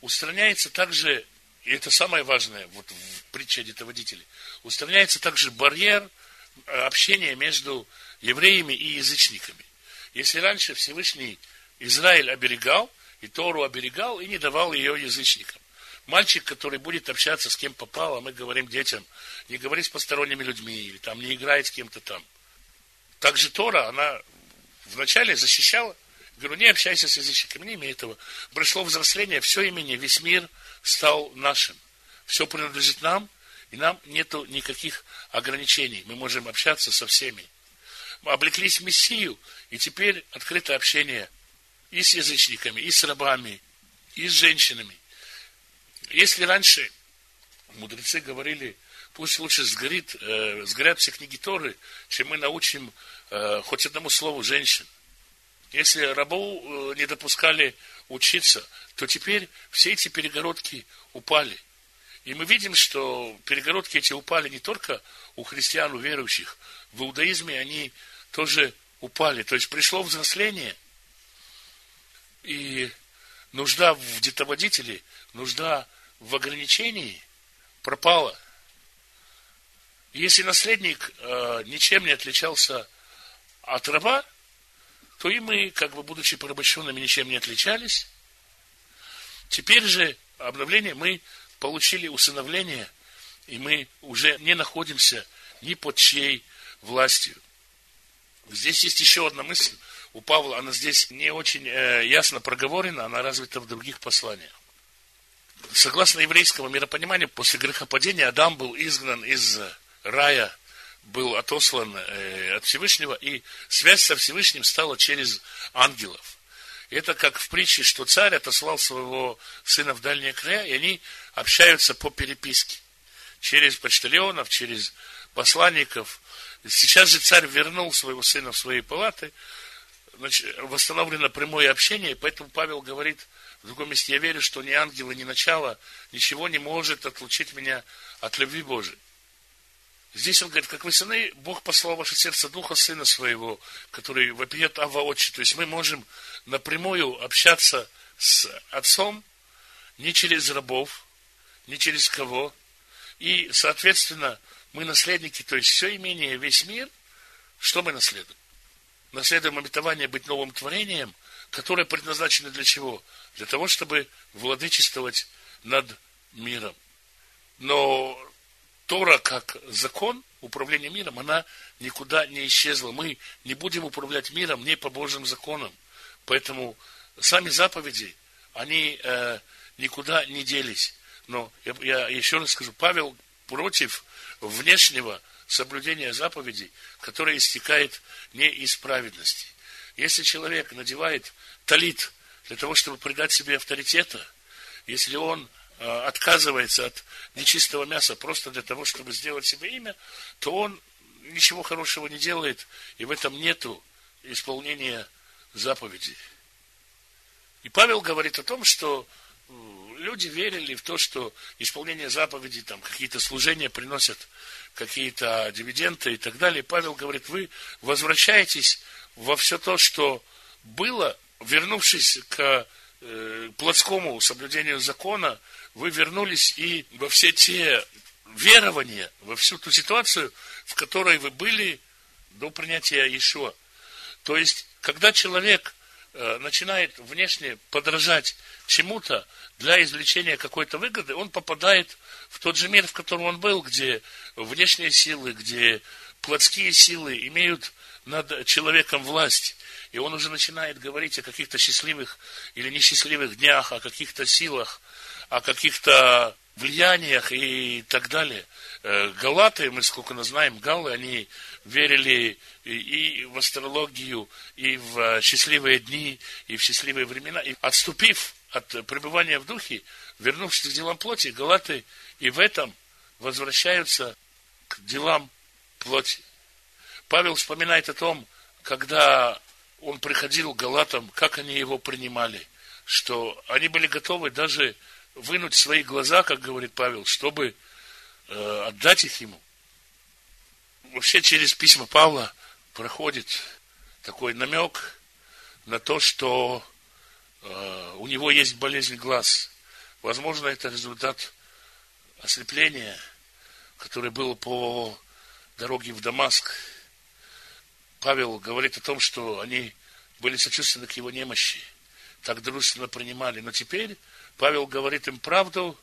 Устраняется также, и это самое важное вот в притче о детоводителе, устраняется также барьер э, общения между евреями и язычниками. Если раньше Всевышний Израиль оберегал, и Тору оберегал, и не давал ее язычникам. Мальчик, который будет общаться с кем попало, мы говорим детям, не говори с посторонними людьми, или там не играй с кем-то там. Также Тора, она вначале защищала, говорю, не общайся с язычниками, не имей этого. Пришло взросление, все имени, весь мир стал нашим. Все принадлежит нам, и нам нету никаких ограничений. Мы можем общаться со всеми. Мы облеклись в Мессию, и теперь открыто общение и с язычниками, и с рабами, и с женщинами. Если раньше мудрецы говорили, пусть лучше сгорит, э, сгорят все книги Торы, чем мы научим э, хоть одному слову женщин. Если рабу э, не допускали учиться, то теперь все эти перегородки упали. И мы видим, что перегородки эти упали не только у христиан, у верующих. В иудаизме они тоже упали. То есть пришло взросление – и нужда в детоводителе, нужда в ограничении пропала. Если наследник э, ничем не отличался от раба, то и мы, как бы будучи порабощенными, ничем не отличались. Теперь же обновление мы получили усыновление, и мы уже не находимся ни под чьей властью. Здесь есть еще одна мысль, у Павла, она здесь не очень э, ясно проговорена, она развита в других посланиях. согласно еврейскому миропониманию, после грехопадения Адам был изгнан из рая, был отослан э, от Всевышнего, и связь со Всевышним стала через ангелов. Это как в притче, что царь отослал своего сына в дальние края, и они общаются по переписке. Через почтальонов, через посланников. Сейчас же царь вернул своего сына в свои палаты, значит, восстановлено прямое общение, поэтому Павел говорит в другом месте, я верю, что ни ангелы, ни начало, ничего не может отлучить меня от любви Божией. Здесь он говорит, как вы сыны, Бог послал в ваше сердце Духа Сына Своего, который вопиет Ава Отче. То есть мы можем напрямую общаться с Отцом не через рабов, не через кого. И, соответственно, мы наследники, то есть все имение, весь мир, что мы наследуем? Наследуем обетование быть новым творением, которое предназначено для чего? Для того, чтобы владычествовать над миром. Но Тора как закон управления миром, она никуда не исчезла. Мы не будем управлять миром не по Божьим законам. Поэтому сами заповеди, они э, никуда не делись. Но я, я еще раз скажу, Павел против внешнего соблюдения заповедей, которое истекает не из праведности. Если человек надевает талит для того, чтобы придать себе авторитета, если он отказывается от нечистого мяса просто для того, чтобы сделать себе имя, то он ничего хорошего не делает, и в этом нету исполнения заповедей. И Павел говорит о том, что э, люди верили в то, что исполнение заповедей, там какие-то служения приносят какие-то дивиденды и так далее. Павел говорит, вы возвращаетесь во все то, что было, вернувшись к э, плотскому соблюдению закона, вы вернулись и во все те верования, во всю ту ситуацию, в которой вы были до принятия Иешуа. То есть, когда человек э, начинает внешне подражать чему-то для извлечения какой-то выгоды, он попадает в тот же мир, в котором он был, где внешние силы, где плотские силы имеют над человеком власть. И он уже начинает говорить о каких-то счастливых или несчастливых днях, о каких-то силах, о каких-то влияниях и так далее. Э, галаты, мы сколько нас знаем, галлы, они верили и в астрологию, и в счастливые дни, и в счастливые времена. И отступив от пребывания в духе, вернувшись к делам плоти, галаты и в этом возвращаются к делам плоти. Павел вспоминает о том, когда он приходил к галатам, как они его принимали, что они были готовы даже вынуть свои глаза, как говорит Павел, чтобы э, отдать их ему. Вообще через письма Павла проходит такой намек на то, что э, у него есть болезнь глаз. Возможно, это результат ослепления, которое было по дороге в Дамаск. Павел говорит о том, что они были сочувственны к его немощи, так дружественно принимали. Но теперь Павел говорит им правду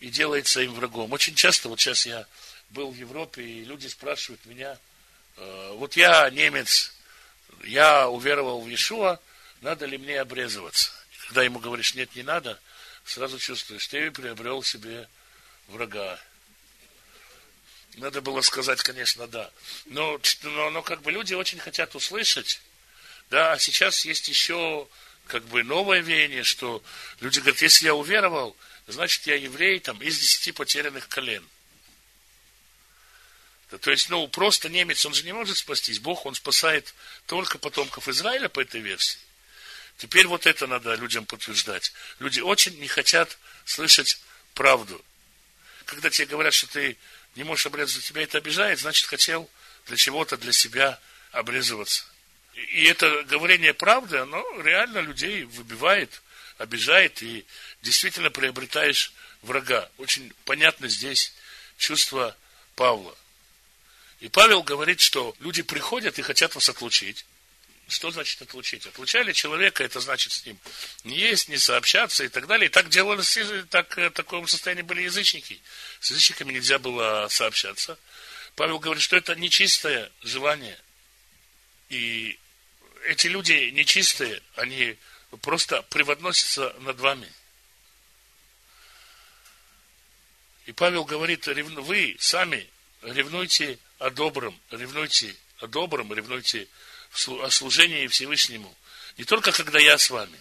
и делается им врагом. Очень часто, вот сейчас я был в Европе, и люди спрашивают меня, э, вот я немец, я уверовал в Иешуа, надо ли мне обрезываться? Когда ему говоришь, нет, не надо, сразу чувствуешь, ты приобрел себе врага. Надо было сказать, конечно, да. Но, но, но как бы люди очень хотят услышать, да, а сейчас есть еще как бы новое веяние, что люди говорят, если я уверовал, значит я еврей там из десяти потерянных колен. То есть, ну, просто немец, он же не может спастись. Бог, он спасает только потомков Израиля по этой версии. Теперь вот это надо людям подтверждать. Люди очень не хотят слышать правду. Когда тебе говорят, что ты не можешь обрезаться, тебя это обижает, значит, хотел для чего-то для себя обрезываться и это говорение правды, оно реально людей выбивает, обижает, и действительно приобретаешь врага. Очень понятно здесь чувство Павла. И Павел говорит, что люди приходят и хотят вас отлучить. Что значит отлучить? Отлучали человека, это значит с ним не есть, не сообщаться и так далее. И так делали, так, в таком состоянии были язычники. С язычниками нельзя было сообщаться. Павел говорит, что это нечистое желание. И эти люди нечистые, они просто превозносятся над вами. И Павел говорит, вы сами ревнуйте о добром, ревнуйте о добром, ревнуйте о служении Всевышнему. Не только когда я с вами.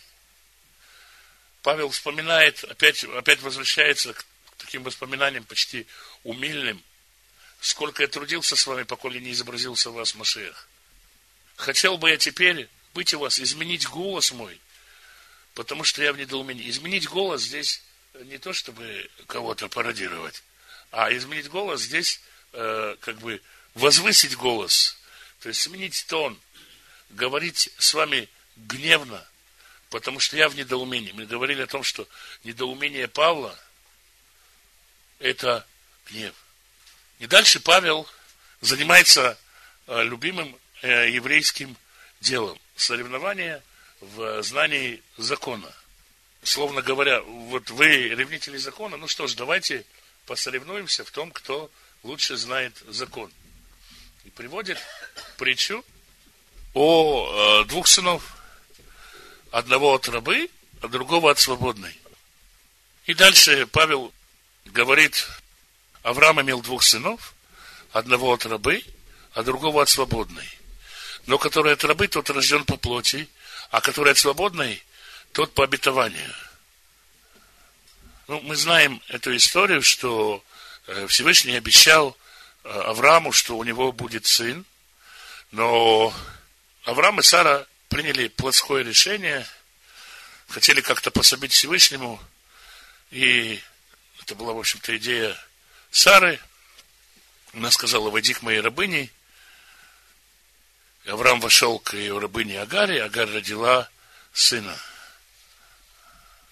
Павел вспоминает, опять, опять возвращается к таким воспоминаниям почти умильным. Сколько я трудился с вами, поколе не изобразился в вас Машех. Хотел бы я теперь быть у вас, изменить голос мой, потому что я в недоумении. Изменить голос здесь не то, чтобы кого-то пародировать, а изменить голос здесь э, как бы возвысить голос, то есть сменить тон, говорить с вами гневно, потому что я в недоумении. Мы говорили о том, что недоумение Павла – это гнев. И дальше Павел занимается э, любимым э, еврейским делом – соревнования в знании закона. Словно говоря, вот вы ревнители закона, ну что ж, давайте посоревнуемся в том, кто лучше знает закон. И приводит притчу о э, двух сынов. Одного от рабы, а другого от свободной. И дальше Павел говорит, Авраам имел двух сынов, одного от рабы, а другого от свободной. Но который от рабы, тот рожден по плоти, а который от свободной, тот по обетованию. Ну, мы знаем эту историю, что э, Всевышний обещал э, Аврааму, что у него будет сын, но Авраам и Сара приняли плотское решение, хотели как-то пособить Всевышнему, и это была, в общем-то, идея Сары. Она сказала, войди к моей рабыне. Авраам вошел к ее рабыне Агаре, Агар родила сына.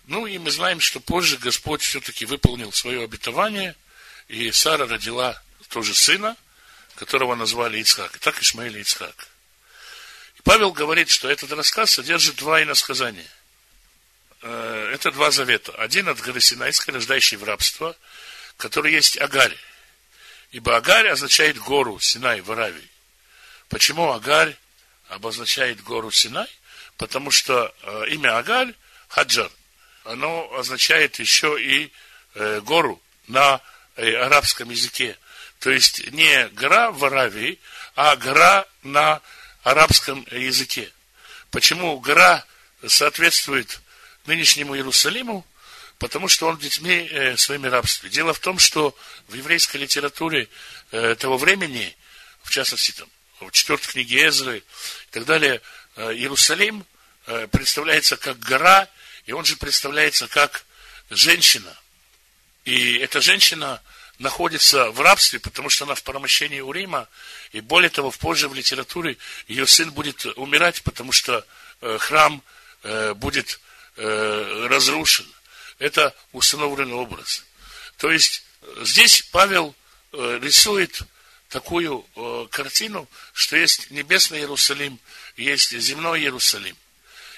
Ну, и мы знаем, что позже Господь все-таки выполнил свое обетование, и Сара родила тоже сына, которого назвали Ицхак. И так Ишмаэль и Ицхак. И Павел говорит, что этот рассказ содержит два иносказания. Э, это два завета. Один от горы Синайской, рождающий в рабство, который есть Агарь. Ибо Агарь означает гору Синай в Аравии. Почему Агарь обозначает гору Синай? Потому что э, имя Агарь, Хаджар, оно означает еще и э, гору на э, арабском языке. То есть не гора в Аравии, а гора на арабском языке. Почему гора соответствует нынешнему Иерусалиму? Потому что он детьми э, своими рабстве. Дело в том, что в еврейской литературе э, того времени, в частности, там, в четвертой книге Эзры и так далее, э, Иерусалим э, представляется как гора, и он же представляется как женщина. И эта женщина находится в рабстве, потому что она в промощении у Рима, и более того, позже в литературе ее сын будет умирать, потому что э, храм будет разрушен. Это установленный образ. То есть здесь Павел рисует такую картину, что есть небесный Иерусалим, есть земной Иерусалим.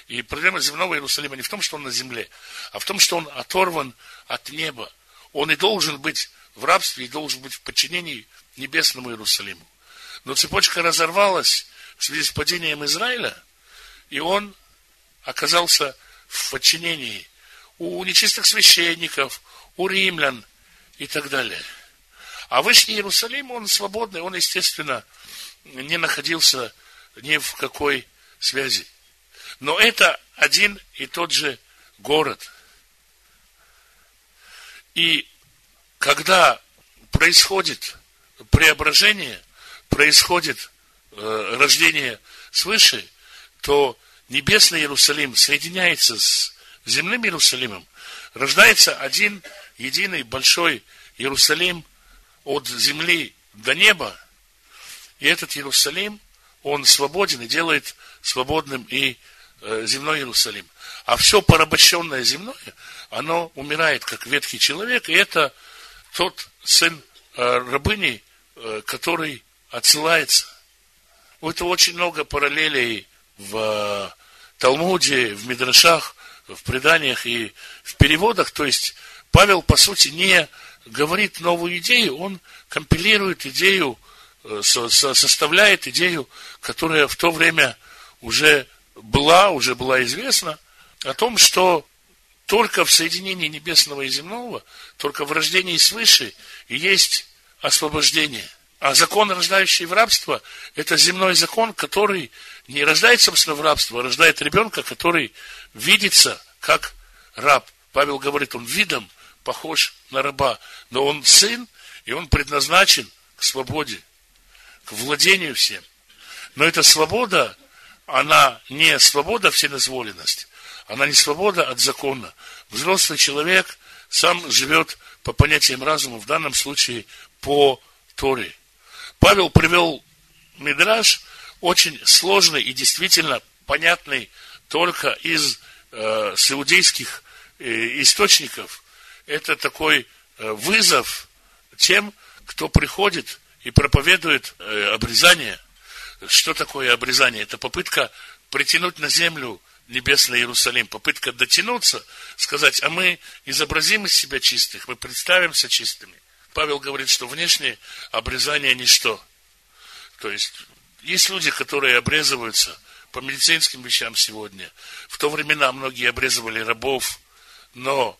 И проблема земного Иерусалима не в том, что он на земле, а в том, что он оторван от неба. Он и должен быть в рабстве и должен быть в подчинении небесному Иерусалиму. Но цепочка разорвалась в связи с падением Израиля, и он оказался в подчинении у нечистых священников, у римлян и так далее. А Вышний Иерусалим, он свободный, он, естественно, не находился ни в какой связи. Но это один и тот же город. И когда происходит преображение, происходит э, рождение свыше, то небесный Иерусалим соединяется с земным Иерусалимом, рождается один единый большой Иерусалим от земли до неба, и этот Иерусалим, он свободен и делает свободным и э, земной Иерусалим. А все порабощенное земное, оно умирает, как ветхий человек, и это тот сын э, рабыни, э, который отсылается. Это очень много параллелей в Талмуде, в Мидрашах, в преданиях и в переводах. То есть Павел, по сути, не говорит новую идею, он компилирует идею, составляет идею, которая в то время уже была, уже была известна, о том, что только в соединении небесного и земного, только в рождении свыше и есть освобождение. А закон, рождающий в рабство, это земной закон, который не рождает, собственно, в рабство, а рождает ребенка, который видится как раб. Павел говорит, он видом похож на раба, но он сын, и он предназначен к свободе, к владению всем. Но эта свобода, она не свобода вседозволенности, она не свобода от закона. Взрослый человек сам живет по понятиям разума, в данном случае по Торе. Павел привел Мидраж очень сложный и действительно понятный только из э, саудейских э, источников. Это такой э, вызов тем, кто приходит и проповедует э, обрезание. Что такое обрезание? Это попытка притянуть на землю небесный Иерусалим, попытка дотянуться, сказать, а мы изобразим из себя чистых, мы представимся чистыми. Павел говорит, что внешнее обрезание ничто. То есть, есть люди, которые обрезываются по медицинским вещам сегодня. В то времена многие обрезывали рабов, но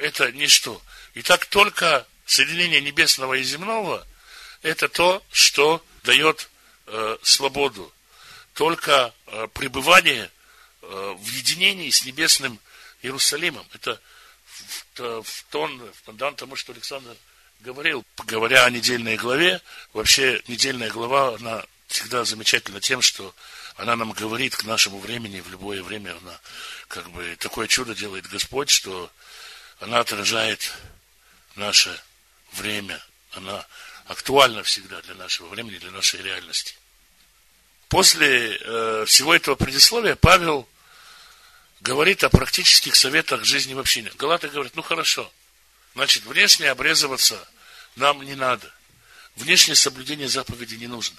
это ничто. И так только соединение небесного и земного – это то, что дает э, свободу. Только э, пребывание Э, в единении с небесным Иерусалимом. Это в, в тон, в тон тому, что Александр говорил, говоря о недельной главе, вообще недельная глава, она всегда замечательна тем, что она нам говорит к нашему времени, в любое время она как бы такое чудо делает Господь, что она отражает наше время, она актуальна всегда для нашего времени, для нашей реальности. После э, всего этого предисловия Павел говорит о практических советах жизни в общине. Галаты говорит, ну хорошо, значит, внешне обрезываться нам не надо. Внешнее соблюдение заповеди не нужно.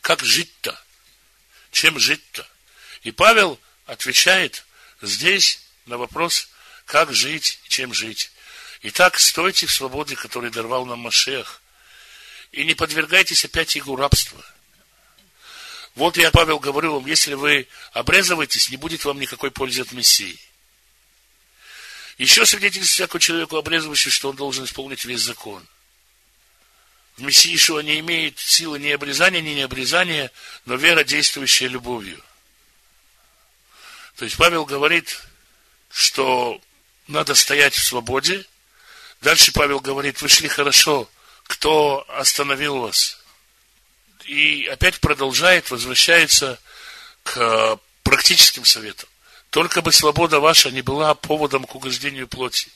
Как жить-то? Чем жить-то? И Павел отвечает здесь на вопрос, как жить, чем жить. Итак, стойте в свободе, который даровал нам Машех, и не подвергайтесь опять игу рабства – вот я, Павел, говорю вам, если вы обрезываетесь, не будет вам никакой пользы от Мессии. Еще свидетельство всякому человеку обрезывающему, что он должен исполнить весь закон. В Мессии Ишуа не имеет силы ни обрезания, ни необрезания, но вера, действующая любовью. То есть Павел говорит, что надо стоять в свободе. Дальше Павел говорит, вы шли хорошо, кто остановил вас? и опять продолжает, возвращается к практическим советам. Только бы свобода ваша не была поводом к угождению плоти,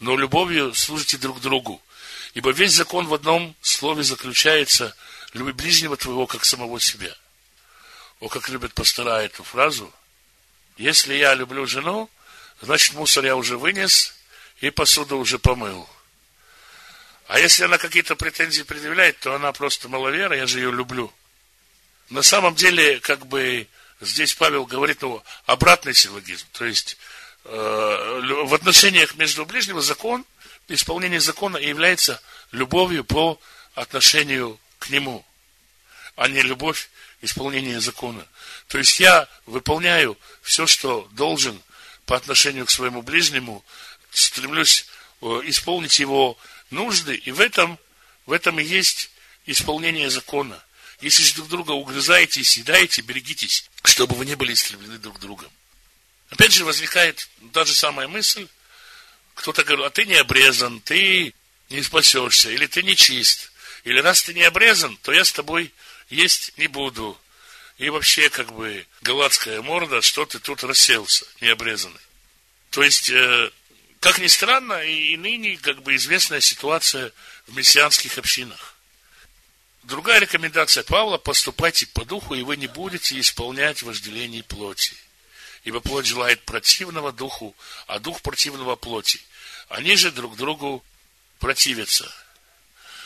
но любовью служите друг другу. Ибо весь закон в одном слове заключается «люби ближнего твоего, как самого себя». О, как любят пастора эту фразу. Если я люблю жену, значит мусор я уже вынес и посуду уже помыл. А если она какие-то претензии предъявляет, то она просто маловера, я же ее люблю. На самом деле, как бы здесь Павел говорит, ну, обратный силлогизм. То есть, э, в отношениях между ближним закон, исполнение закона является любовью по отношению к нему, а не любовь исполнения закона. То есть я выполняю все, что должен по отношению к своему ближнему, стремлюсь э, исполнить его нужды, и в этом, в этом и есть исполнение закона. Если же друг друга угрызаете и съедаете, берегитесь, чтобы вы не были истреблены друг другом. Опять же возникает та же самая мысль, кто-то говорит, а ты не обрезан, ты не спасешься, или ты не чист, или раз ты не обрезан, то я с тобой есть не буду. И вообще, как бы, галатская морда, что ты тут расселся, не обрезанный. То есть, э, как ни странно, и ныне как бы известная ситуация в мессианских общинах. Другая рекомендация Павла – поступайте по духу, и вы не будете исполнять вожделение плоти. Ибо плоть желает противного духу, а дух противного плоти. Они же друг другу противятся.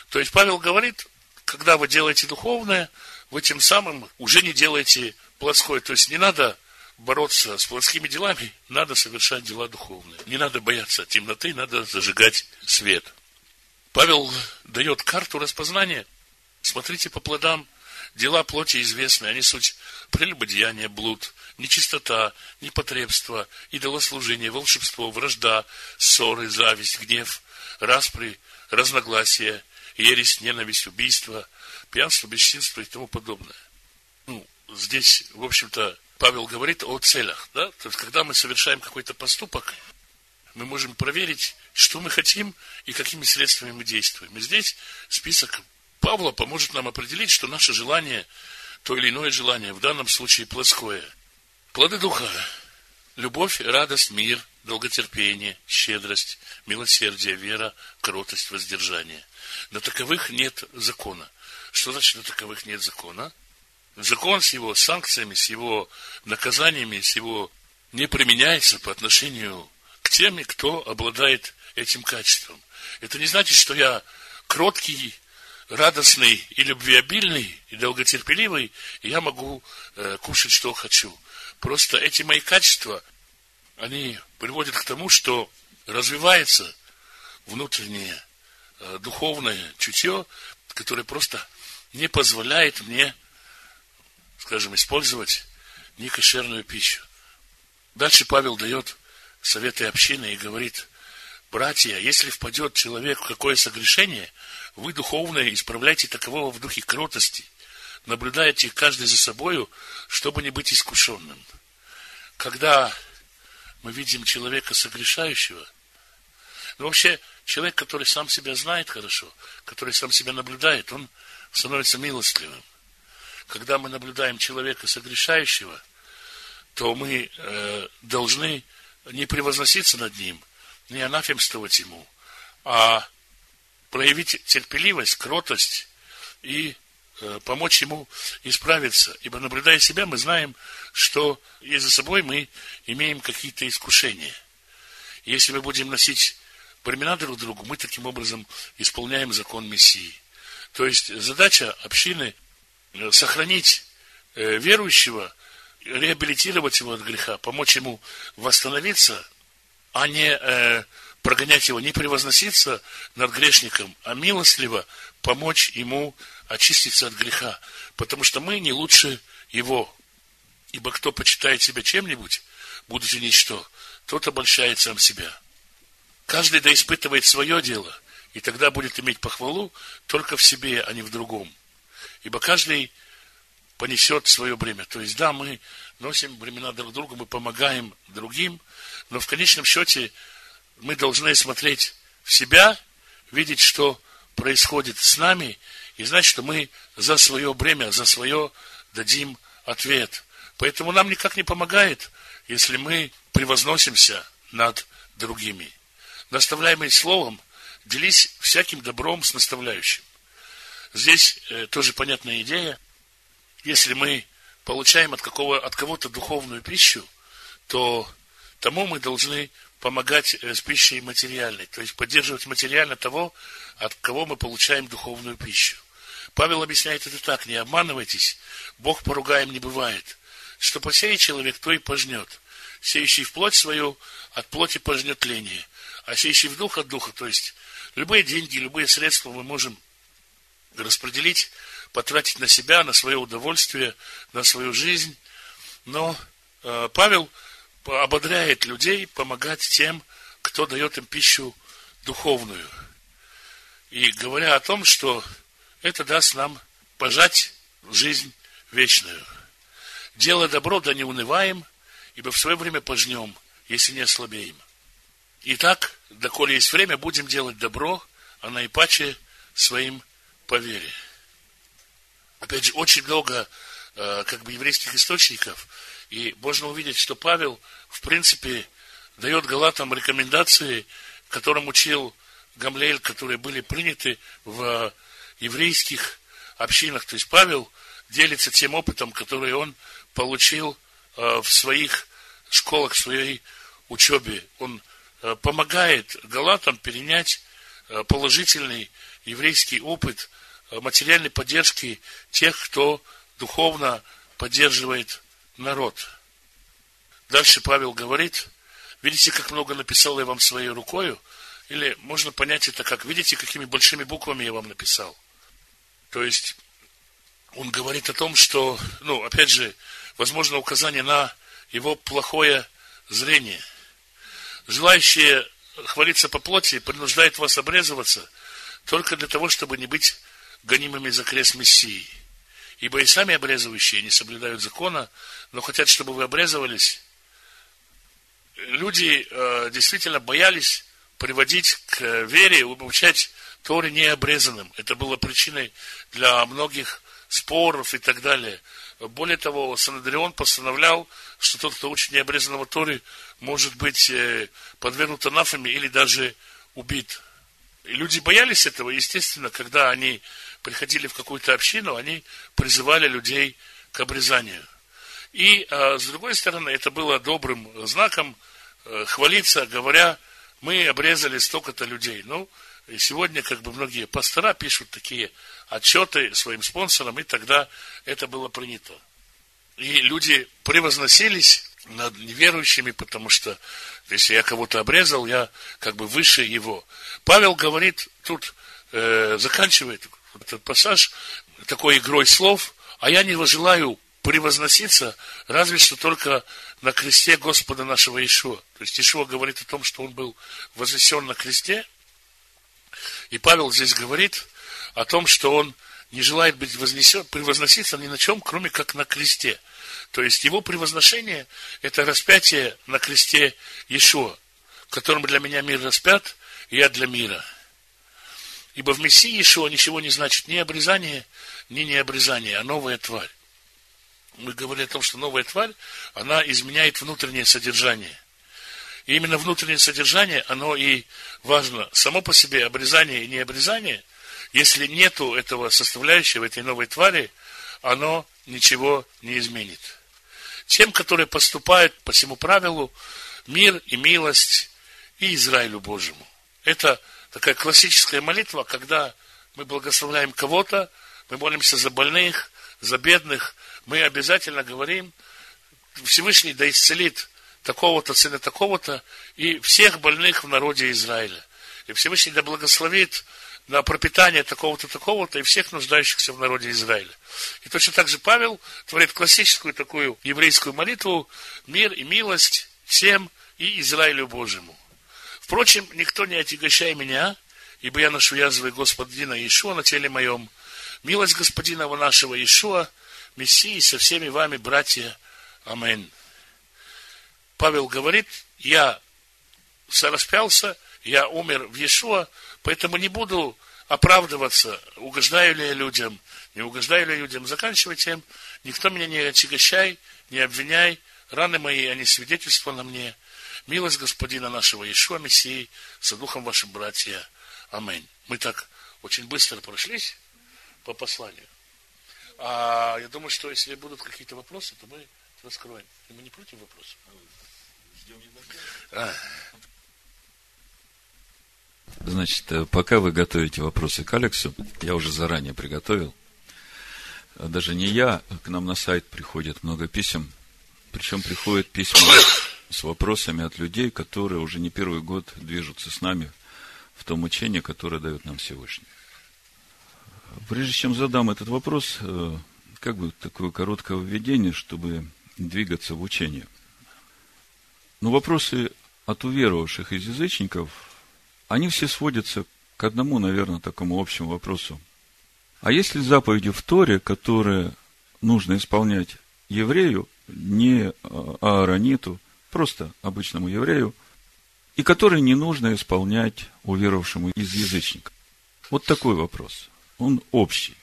То есть Павел говорит, когда вы делаете духовное, вы тем самым уже не делаете плотское. То есть не надо бороться с плотскими делами, надо совершать дела духовные. Не надо бояться темноты, надо зажигать свет. Павел дает карту распознания. Смотрите по плодам. Дела плоти известны, они суть прелюбодеяние, блуд, нечистота, непотребство, идолослужение, волшебство, вражда, ссоры, зависть, гнев, распри, разногласия, ересь, ненависть, убийство, пьянство, бесчинство и тому подобное. Ну, здесь, в общем-то, Павел говорит о целях, да? То есть, когда мы совершаем какой-то поступок, мы можем проверить, что мы хотим и какими средствами мы действуем. И здесь список Павла поможет нам определить, что наше желание, то или иное желание, в данном случае плоское. Плоды духа. Любовь, радость, мир, долготерпение, щедрость, милосердие, вера, кротость, воздержание. На таковых нет закона. Что значит на таковых нет закона? Закон с его санкциями, с его наказаниями, с его не применяется по отношению к тем, кто обладает этим качеством. Это не значит, что я кроткий, радостный и любвеобильный, и долготерпеливый, и я могу э, кушать, что хочу. Просто эти мои качества, они приводят к тому, что развивается внутреннее э, духовное чутье, которое просто не позволяет мне, скажем, использовать некошерную пищу. Дальше Павел дает советы общины и говорит, братья, если впадет человек в какое согрешение, вы духовное исправляйте такового в духе кротости, наблюдаете каждый за собою, чтобы не быть искушенным. Когда мы видим человека согрешающего, ну вообще человек, который сам себя знает хорошо, который сам себя наблюдает, он становится милостливым. Когда мы наблюдаем человека согрешающего, то мы э, должны не превозноситься над ним, не анафемствовать ему, а проявить терпеливость, кротость и э, помочь ему исправиться. Ибо наблюдая себя, мы знаем, что и за собой мы имеем какие-то искушения. Если мы будем носить времена друг другу, мы таким образом исполняем закон Мессии. То есть задача общины э, сохранить э, верующего, реабилитировать его от греха, помочь ему восстановиться, а не э, прогонять его, не превозноситься над грешником, а милостливо помочь ему очиститься от греха. Потому что мы не лучше его. Ибо кто почитает себя чем-нибудь, будучи ничто, тот обольщает сам себя. Каждый да испытывает свое дело, и тогда будет иметь похвалу только в себе, а не в другом. Ибо каждый понесет свое бремя. То есть, да, мы носим бремена друг друга, мы помогаем другим, но в конечном счете мы должны смотреть в себя, видеть, что происходит с нами, и знать, что мы за свое бремя, за свое дадим ответ. Поэтому нам никак не помогает, если мы превозносимся над другими. Наставляемый словом, делись всяким добром с наставляющим. Здесь э, тоже понятная идея. Если мы получаем от, какого, от кого-то духовную пищу, то тому мы должны помогать э, с пищей материальной, то есть поддерживать материально того, от кого мы получаем духовную пищу. Павел объясняет это так, не обманывайтесь, Бог поругаем не бывает. Что посеет человек, то и пожнет. Сеющий в плоть свою, от плоти пожнет тление. А сеющий в дух от духа, то есть любые деньги, любые средства мы можем распределить, потратить на себя, на свое удовольствие, на свою жизнь. Но э, Павел ободряет людей помогать тем, кто дает им пищу духовную. И говоря о том, что это даст нам пожать жизнь вечную. Дело добро, да не унываем, ибо в свое время пожнем, если не ослабеем. Итак, доколе есть время, будем делать добро, а наипаче своим по вере. Опять же, очень много э, как бы еврейских источников – и можно увидеть, что Павел, в принципе, дает Галатам рекомендации, которым учил Гамлеэль, которые были приняты в еврейских общинах. То есть Павел делится тем опытом, который он получил э, в своих школах, в своей учебе. Он помогает Галатам перенять э, положительный еврейский опыт материальной поддержки тех, кто духовно поддерживает народ. Дальше Павел говорит, видите, как много написал я вам своей рукою, или можно понять это как, видите, какими большими буквами я вам написал. То есть, он говорит о том, что, ну, опять же, возможно, указание на его плохое зрение. Желающие хвалиться по плоти принуждает вас обрезываться только для того, чтобы не быть гонимыми за крест Мессии. Ибо и сами обрезывающие не соблюдают закона, но хотят, чтобы вы обрезывались. Люди э, действительно боялись приводить к вере, обучать Торе необрезанным. Это было причиной для многих споров и так далее. Более того, Санадрион постановлял, что тот, кто учит необрезанного Торе, может быть э, подвергнут анафеме или даже убит. И люди боялись этого, естественно, когда они приходили в какую-то общину, они призывали людей к обрезанию. И, а, с другой стороны, это было добрым знаком э, хвалиться, говоря, мы обрезали столько-то людей. Ну, и сегодня, как бы, многие пастора пишут такие отчеты своим спонсорам, и тогда это было принято. И люди превозносились над неверующими, потому что если я кого-то обрезал, я как бы выше его. Павел говорит, тут э, заканчивает этот пассаж такой игрой слов, а я не желаю превозноситься, разве что только на кресте Господа нашего Ишуа. То есть Ишуа говорит о том, что он был вознесен на кресте, и Павел здесь говорит о том, что он не желает быть вознесен, превозноситься ни на чем, кроме как на кресте. То есть его превозношение – это распятие на кресте Иешуа, которым для меня мир распят, и я для мира. Ибо в Мессии Иешуа ничего не значит ни обрезание, ни необрезание, а новая тварь. Мы говорили о том, что новая тварь, она изменяет внутреннее содержание. И именно внутреннее содержание, оно и важно. Само по себе обрезание и необрезание, если нету этого составляющего, этой новой твари, оно ничего не изменит. Тем, которые поступают по всему правилу, мир и милость и Израилю Божьему. Это такая классическая молитва, когда мы благословляем кого-то, мы молимся за больных, за бедных, мы обязательно говорим, Всевышний да исцелит такого-то, сына такого-то, и всех больных в народе Израиля. И Всевышний да благословит на пропитание такого-то, такого-то и всех нуждающихся в народе Израиля. И точно так же Павел творит классическую такую еврейскую молитву «Мир и милость всем и Израилю Божьему». Впрочем, никто не отягощай меня, ибо я ношу язвы Господина Иешуа на теле моем. Милость Господина нашего Иешуа, Мессии со всеми вами, братья. Аминь. Павел говорит, я сораспялся, я умер в Иешуа, поэтому не буду оправдываться, угождаю ли я людям, не угождаю ли я людям. Заканчивать тем, никто меня не отягощай, не обвиняй, раны мои, они свидетельство на мне. Милость Господина нашего Иешуа Мессии, со духом вашим, братья. Аминь. Мы так очень быстро прошлись по посланию. А я думаю, что если будут какие-то вопросы, то мы раскроем. И мы не против вопросов? Значит, э, пока вы готовите вопросы к Алексу, я уже заранее приготовил. А даже не я, к нам на сайт приходит много писем. Причем приходят письма с вопросами от людей, которые уже не первый год движутся с нами в том учении, которое дает нам Всевышний. Прежде чем задам этот вопрос, э, как бы такое короткое введение, чтобы двигаться в учение – но вопросы от уверовавших из язычников, они все сводятся к одному, наверное, такому общему вопросу. А есть ли заповеди в Торе, которые нужно исполнять еврею, не аарониту, просто обычному еврею, и которые не нужно исполнять уверовавшему из язычников? Вот такой вопрос. Он общий.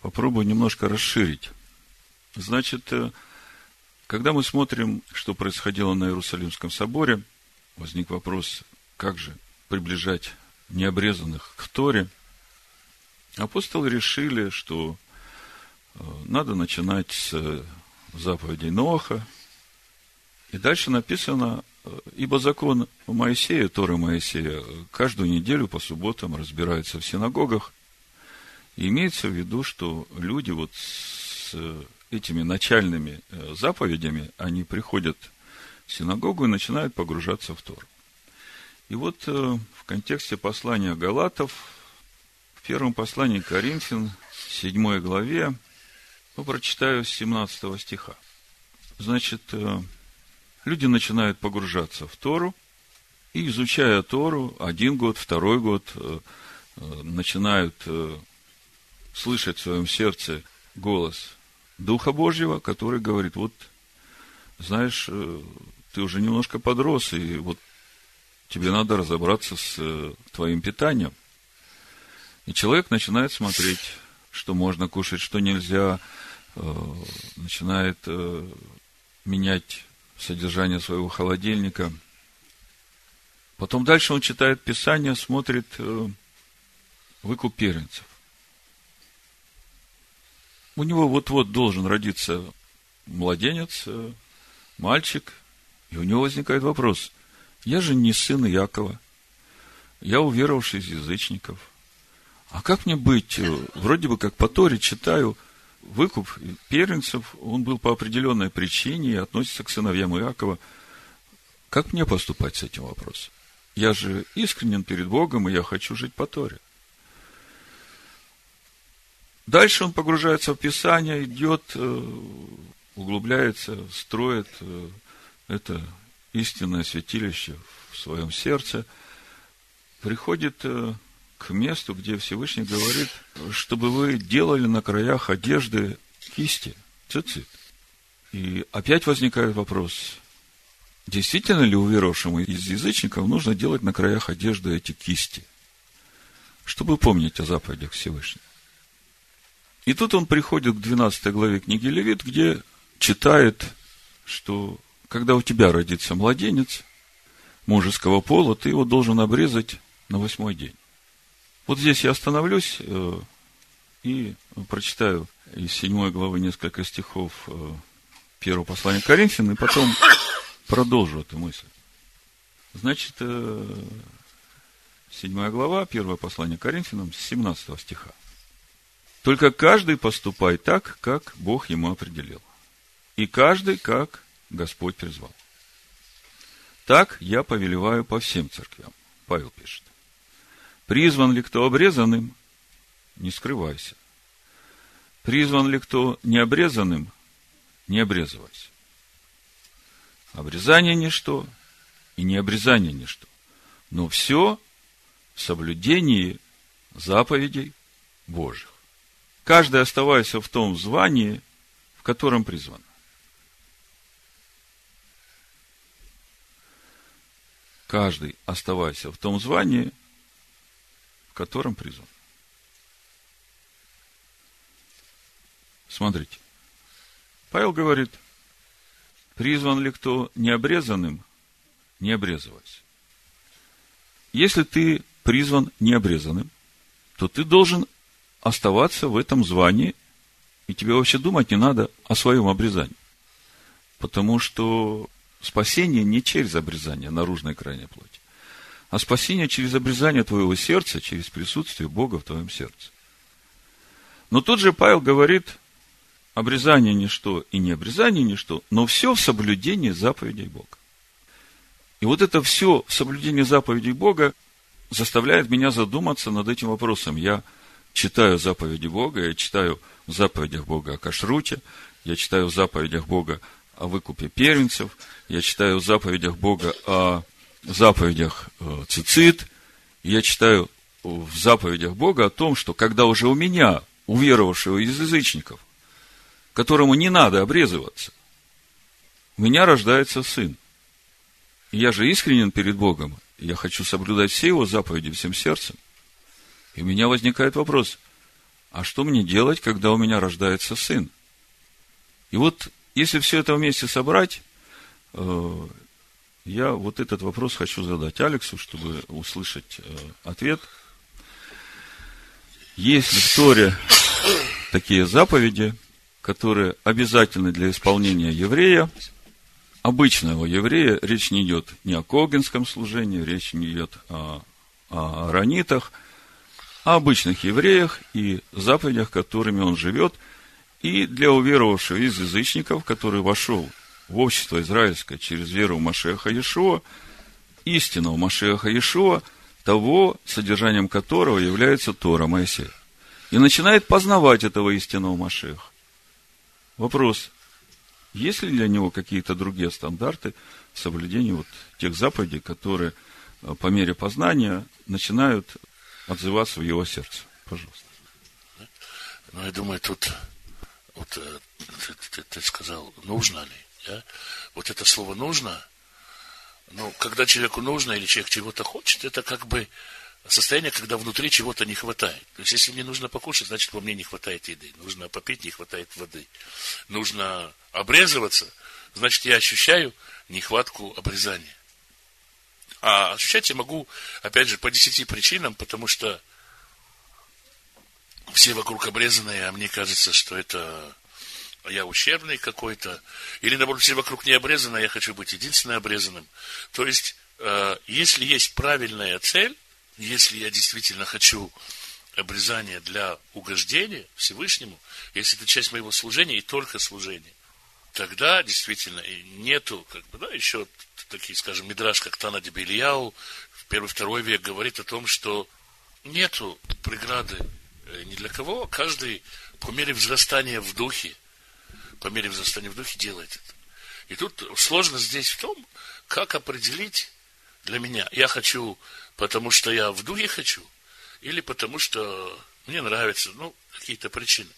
Попробую немножко расширить. Значит, э, когда мы смотрим, что происходило на Иерусалимском соборе, возник вопрос, как же приближать необрезанных к Торе. Апостолы решили, что э, надо начинать с заповедей Ноха. И дальше написано, э, ибо закон Моисея, Торы Моисея, каждую неделю по субботам разбирается в синагогах. И имеется в виду, что люди вот с этими начальными э, заповедями, они приходят в синагогу и начинают погружаться в Тор. И вот э, в контексте послания Галатов, в первом послании Коринфян, 7 главе, ну, прочитаю с 17 стиха. значит, э, люди начинают погружаться в Тору, и изучая Тору, один год, второй год, э, начинают слышать в своем сердце голос Духа Божьего, который говорит, вот, знаешь, ты уже немножко подрос, и вот тебе надо разобраться с твоим питанием. И человек начинает смотреть, что можно кушать, что нельзя, начинает менять содержание своего холодильника. Потом дальше он читает Писание, смотрит э, выкуп первенцев. У него вот-вот должен родиться младенец, э, мальчик, и у него возникает вопрос. Я же не сын Якова, я уверовавший из язычников. А как мне быть? Э, вроде бы как по Торе читаю – выкуп первенцев, он был по определенной причине и относится к сыновьям Иакова. Как мне поступать с этим вопросом? Я же искренен перед Богом, и я хочу жить по Торе. Дальше он погружается в Писание, идет, э, углубляется, строит э, это истинное святилище в своем сердце, приходит э, к месту, где Всевышний говорит, чтобы вы делали на краях одежды кисти, цицит. И опять возникает вопрос, действительно ли уверовавшему из язычников нужно делать на краях одежды эти кисти, чтобы помнить о заповедях Всевышнего. И тут он приходит к 12 главе книги Левит, где читает, что когда у тебя родится младенец мужеского пола, ты его должен обрезать на восьмой день. Вот здесь я остановлюсь э, и прочитаю из седьмой главы несколько стихов э, первого послания к Коринфянам, и потом продолжу эту мысль. Значит, э, седьмая глава, первое послание Коринфянам, с 17 стиха. Только каждый поступай так, как Бог ему определил. И каждый, как Господь призвал. Так я повелеваю по всем церквям. Павел пишет. Призван ли кто обрезанным? Не скрывайся. Призван ли кто необрезанным? Не обрезывайся. Обрезание ничто, и необрезание ничто. Но все в соблюдении заповедей Божьих. Каждый оставайся в том звании, в котором призван. Каждый оставайся в том звании, которым призван. Смотрите. Павел говорит, призван ли кто необрезанным, не обрезывайся. Если ты призван необрезанным, то ты должен оставаться в этом звании, и тебе вообще думать не надо о своем обрезании. Потому что спасение не через обрезание наружной крайней плоти а спасение через обрезание твоего сердца, через присутствие Бога в твоем сердце. Но тут же Павел говорит, обрезание ничто и не обрезание ничто, но все в соблюдении заповедей Бога. И вот это все в соблюдении заповедей Бога заставляет меня задуматься над этим вопросом. Я читаю заповеди Бога, я читаю в заповедях Бога о кашруте, я читаю в заповедях Бога о выкупе первенцев, я читаю в заповедях Бога о заповедях э, цицит, я читаю в заповедях Бога о том, что когда уже у меня, уверовавшего из язычников, которому не надо обрезываться, у меня рождается сын. Я же искренен перед Богом, я хочу соблюдать все его заповеди всем сердцем. И у меня возникает вопрос, а что мне делать, когда у меня рождается сын? И вот, если все это вместе собрать, э, я вот этот вопрос хочу задать Алексу, чтобы услышать э, ответ. Есть ли в Торе такие заповеди, которые обязательны для исполнения еврея, обычного еврея, речь не идет не о когенском служении, речь не идет о, о ранитах, а обычных евреях и заповедях, которыми он живет, и для уверовавшего из язычников, который вошел в общество израильское через веру в Машеха Иешуа, истинного Машеха Иешуа, того, содержанием которого является Тора Моисея. И начинает познавать этого истинного Машеха. Вопрос, Есть ли для него какие-то другие стандарты соблюдения вот тех заповедей, которые э, по мере познания начинают отзываться в его сердце? Пожалуйста. Ну, я думаю, тут вот э, ты, ты, ты сказал, нужно ли? Да? Вот это слово нужно, ну, когда человеку нужно или человек чего-то хочет, это как бы состояние, когда внутри чего-то не хватает. То есть, если мне нужно покушать, значит, во мне не хватает еды. Нужно попить, не хватает воды. Нужно обрезываться, значит, я ощущаю нехватку обрезания. А ощущать я могу, опять же, по десяти причинам, потому что все вокруг обрезанные, а мне кажется, что это я ущербный какой-то, или, наоборот, все вокруг не обрезаны, а я хочу быть единственным обрезанным. То есть, э, если есть правильная цель, если я действительно хочу обрезания для угождения Всевышнему, если это часть моего служения и только служения, тогда действительно нету, как бы, да, еще такие, скажем, мидраж, как Тана Дебельяу, в первый-второй век говорит о том, что нету преграды ни для кого, каждый по мере взрастания в духе, по мере взрастания в духе делает это. И тут сложность здесь в том, как определить для меня, я хочу потому что я в духе хочу, или потому что мне нравится, ну, какие-то причины.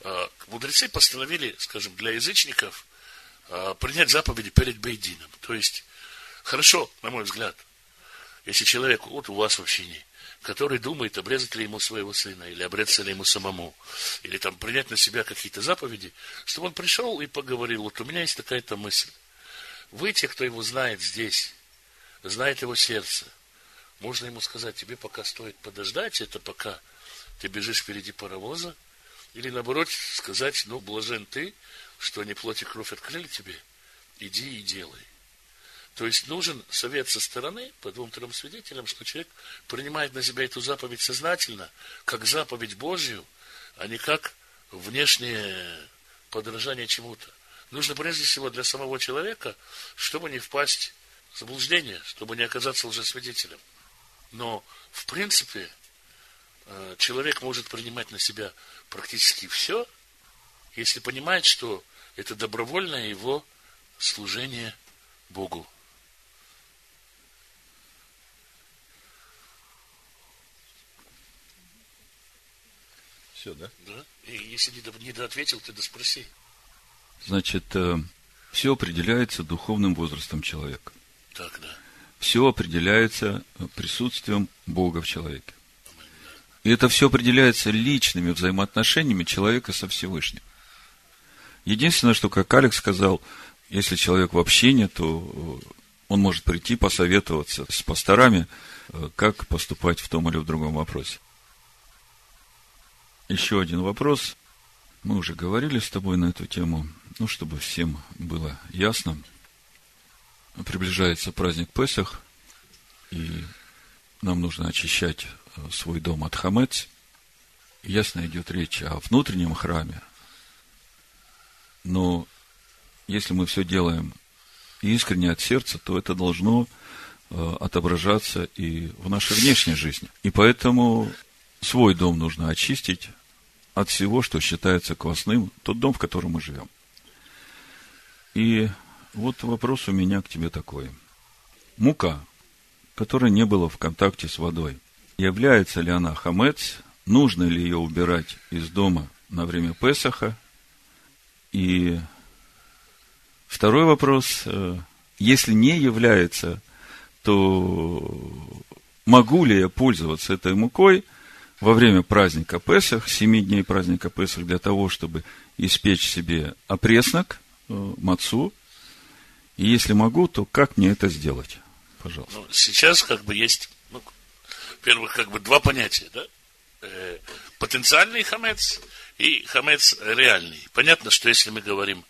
А, мудрецы постановили, скажем, для язычников а, принять заповеди перед Бейдином. То есть, хорошо, на мой взгляд, если человек, вот у вас в общине, который думает, обрезать ли ему своего сына, или обрезаться ли ему самому, или там принять на себя какие-то заповеди, чтобы он пришел и поговорил, вот у меня есть такая-то мысль. Вы, те, кто его знает здесь, знает его сердце, можно ему сказать, тебе пока стоит подождать, это пока ты бежишь впереди паровоза, или наоборот сказать, ну, блажен ты, что не плоть и кровь открыли тебе, иди и делай. То есть нужен совет со стороны по двум-трем свидетелям, что человек принимает на себя эту заповедь сознательно, как заповедь Божью, а не как внешнее подражание чему-то. Нужно прежде всего для самого человека, чтобы не впасть в заблуждение, чтобы не оказаться лжесвидетелем. Но, в принципе, э, человек может принимать на себя практически все, если понимает, что это добровольное его служение Богу. Все, да? Да. И если не, доответил, ты да спроси. Значит, э, все определяется духовным возрастом человека. Так, да все определяется присутствием Бога в человеке. И это все определяется личными взаимоотношениями человека со Всевышним. Единственное, что, как Алекс сказал, если человек в общине, то он может прийти посоветоваться с пасторами, как поступать в том или в другом вопросе. Еще один вопрос. Мы уже говорили с тобой на эту тему, ну, чтобы всем было ясно – приближается праздник Песах, и нам нужно очищать э, свой дом от хамец. Ясно идет речь о внутреннем храме, но если мы все делаем искренне от сердца, то это должно э, отображаться и в нашей внешней жизни. И поэтому свой дом нужно очистить от всего, что считается квасным, тот дом, в котором мы живем. И вот вопрос у меня к тебе такой. Мука, которая не была в контакте с водой, является ли она хамец, нужно ли ее убирать из дома на время Песаха? И второй вопрос, э, если не является, то могу ли я пользоваться этой мукой во время праздника Песах, семи дней праздника Песах, для того, чтобы испечь себе опреснок, э, мацу, и если могу, то как мне это сделать? Пожалуйста. Ну, сейчас как бы есть, ну, во-первых, как бы два понятия, да? Э, потенциальный хамец и хамец реальный. Понятно, что если мы говорим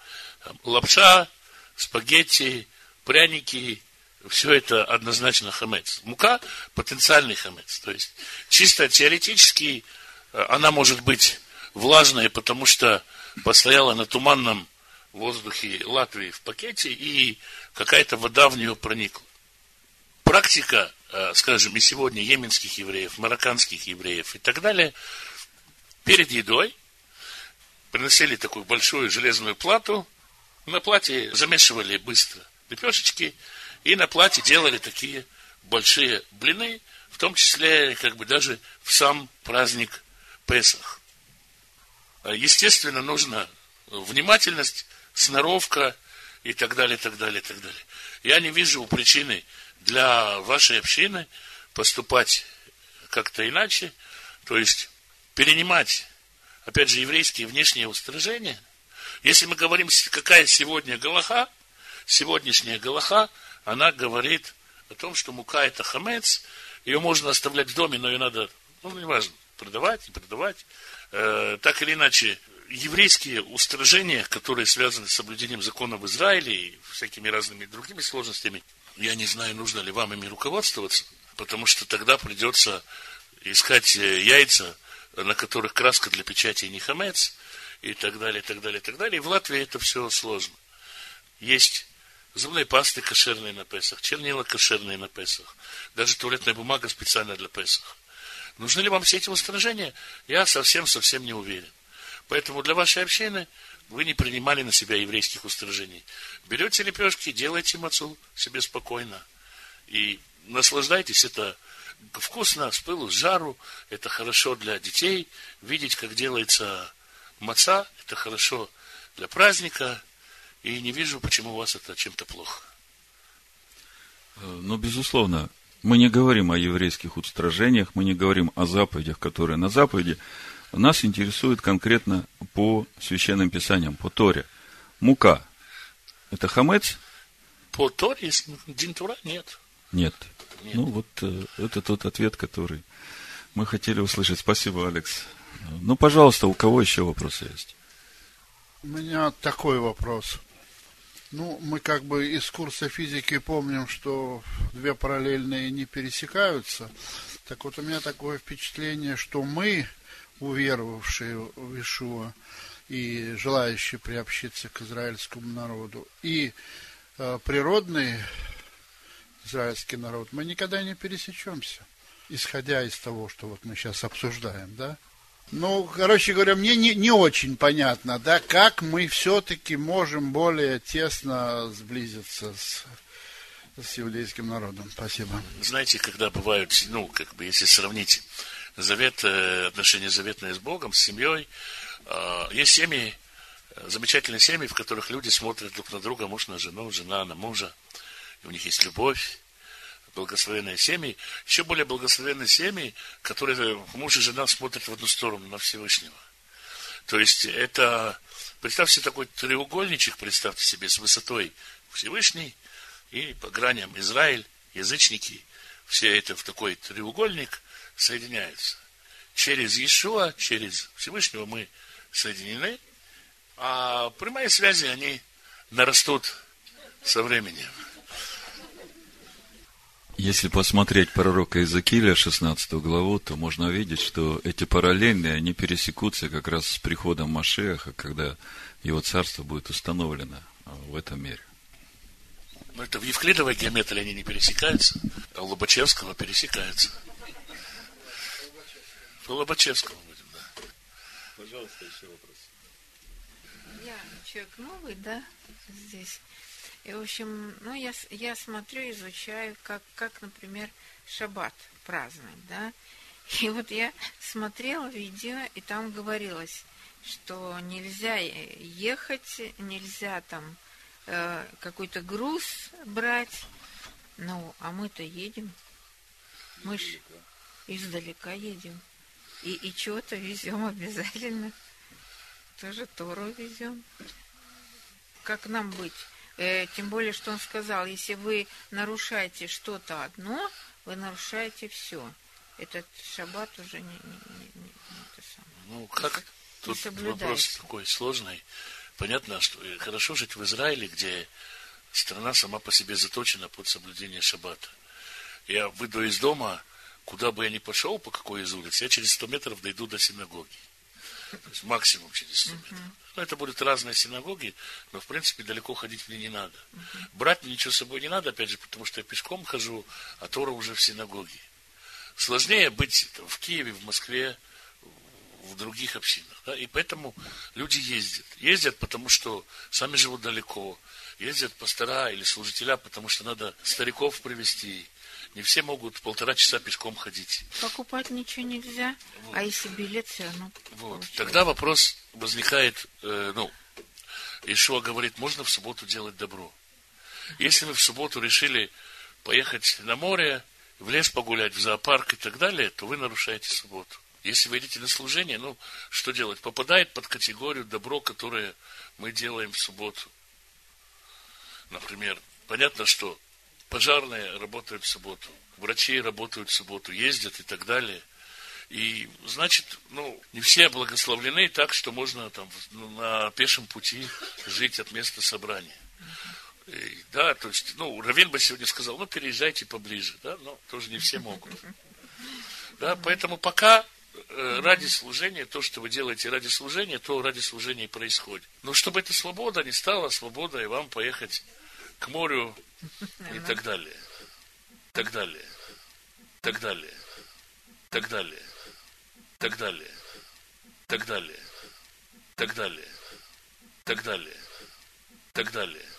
там, лапша, спагетти, пряники, все это однозначно хамец. Мука – потенциальный хамец. То есть, чисто теоретически э, она может быть влажная, потому что постояла на туманном воздухе Латвии в пакете, и какая-то вода в нее проникла. Практика, э, скажем, и сегодня йеменских евреев, марокканских евреев и так далее, перед едой приносили такую большую железную плату, На платье замешивали быстро лепешечки, и на платье делали такие большие блины, в том числе, как бы даже в сам праздник Песах. А, естественно, нужна внимательность, сноровка и так далее, так далее, так далее. Я не вижу причины для вашей общины поступать как-то иначе, то есть перенимать, опять же, еврейские внешние устражения. Если мы говорим, какая сегодня Галаха, сегодняшняя Галаха, она говорит о том, что мука это хамец, ее можно оставлять в доме, но ее надо, ну, неважно, продавать, не продавать. Э, так или иначе, еврейские устражения, которые связаны с соблюдением закона в Израиле и всякими разными другими сложностями, я не знаю, нужно ли вам ими руководствоваться, потому что тогда придется искать э, яйца, на которых краска для печати не хамец, и так далее, и так далее, и так далее. И в Латвии это все сложно. Есть зубные пасты кошерные на Песах, чернила кошерные на Песах, даже туалетная бумага специальная для Песах. Нужны ли вам все эти устражения? Я совсем-совсем не уверен. Поэтому для вашей общины вы не принимали на себя еврейских устражений. Берете лепешки, делайте мацу себе спокойно. И наслаждайтесь, это вкусно, с пылу, с жару, это хорошо для детей. Видеть, как делается маца, это хорошо для праздника. И не вижу, почему у вас это чем-то плохо. Ну, безусловно, мы не говорим о еврейских устражениях, мы не говорим о заповедях, которые на заповеди. Нас интересует конкретно по священным писаниям, по Торе. Мука. Это хамец? По Торе, Динтура, нет. Нет. нет. Ну, вот э, это тот ответ, который мы хотели услышать. Спасибо, Алекс. Ну, пожалуйста, у кого еще вопросы есть? У меня такой вопрос. Ну, мы как бы из курса физики помним, что две параллельные не пересекаются. Так вот, у меня такое впечатление, что мы, уверовавшие в Ишуа и желающие приобщиться к израильскому народу, и э, природный израильский народ, мы никогда не пересечемся, исходя из того, что вот мы сейчас обсуждаем, да? Ну, короче говоря, мне не, не очень понятно, да, как мы все-таки можем более тесно сблизиться с, с еврейским народом. Спасибо. Знаете, когда бывают, ну, как бы, если сравнить завет, э, отношения заветные с Богом, с семьей, э, есть семьи, замечательные семьи, в которых люди смотрят друг на друга, муж на жену, жена на мужа, и у них есть любовь, благословенные семьи, еще более благословенные семьи, которые муж и жена смотрят в одну сторону, на Всевышнего. То есть это, представьте такой треугольничек, представьте себе, с высотой Всевышний и по граням Израиль, язычники, все это в такой треугольник соединяются. Через Иешуа, через Всевышнего мы соединены, а прямые связи, они нарастут со временем. Если посмотреть пророка Иезекииля, 16 главу, то можно увидеть, что эти параллельные, они пересекутся как раз с приходом Машеха, когда его царство будет установлено в этом мире. Но это в Евклидовой геометрии они не пересекаются, а у Лобачевского пересекаются. В Лобачевского будем, да. Пожалуйста, еще вопрос. Я человек новый, да, здесь. И, в общем, ну, я, я смотрю, изучаю, как, как, например, шаббат праздновать, да. И вот я смотрела видео, и там говорилось, что нельзя ехать, нельзя там э, какой-то груз брать. Ну, а мы-то едем. Мы ж издалека едем. И, и чего-то везем обязательно. Тоже Тору везем. Как нам быть? Э, тем более, что он сказал, если вы нарушаете что-то одно, вы нарушаете все. Этот шаббат уже не, не, не, не, не это самое. Ну, как? Тут вопрос такой сложный. Понятно, что хорошо жить в Израиле, где страна сама по себе заточена под соблюдение шаббата. Я выйду из дома, куда бы я ни пошел, по какой из улиц, я через 100 метров дойду до синагоги. То есть максимум через 100 метров. Ну, это будут разные синагоги, но, в принципе, далеко ходить мне не надо. Брать мне ничего с собой не надо, опять же, потому что я пешком хожу, а Тора уже в синагоге. Сложнее быть в Киеве, в Москве, в других общинах. Да? И поэтому люди ездят. Ездят, потому что сами живут далеко. Ездят пастора или служителя, потому что надо стариков привести. Не все могут полтора часа пешком ходить. Покупать ничего нельзя, вот. а если билет все равно. Вот. Тогда вопрос возникает, э, ну, Ишуа говорит, можно в субботу делать добро. Если вы в субботу решили поехать на море, в лес погулять, в зоопарк и так далее, то вы нарушаете субботу. Если вы идете на служение, ну, что делать? Попадает под категорию добро, которое мы делаем в субботу. Например, понятно, что пожарные работают в субботу, врачи работают в субботу, ездят и так далее. И, значит, ну, не все благословлены так, что можно там на пешем пути жить от места собрания. И, да, то есть, ну, Равин бы сегодня сказал, ну, переезжайте поближе, да, но тоже не все могут. Да, поэтому пока э, ради служения, то, что вы делаете ради служения, то ради служения и происходит. Но чтобы эта свобода не стала свободой вам поехать к морю и так далее. Так далее. Так далее. Так далее. Так далее. Так далее. Так далее. Так далее. Так далее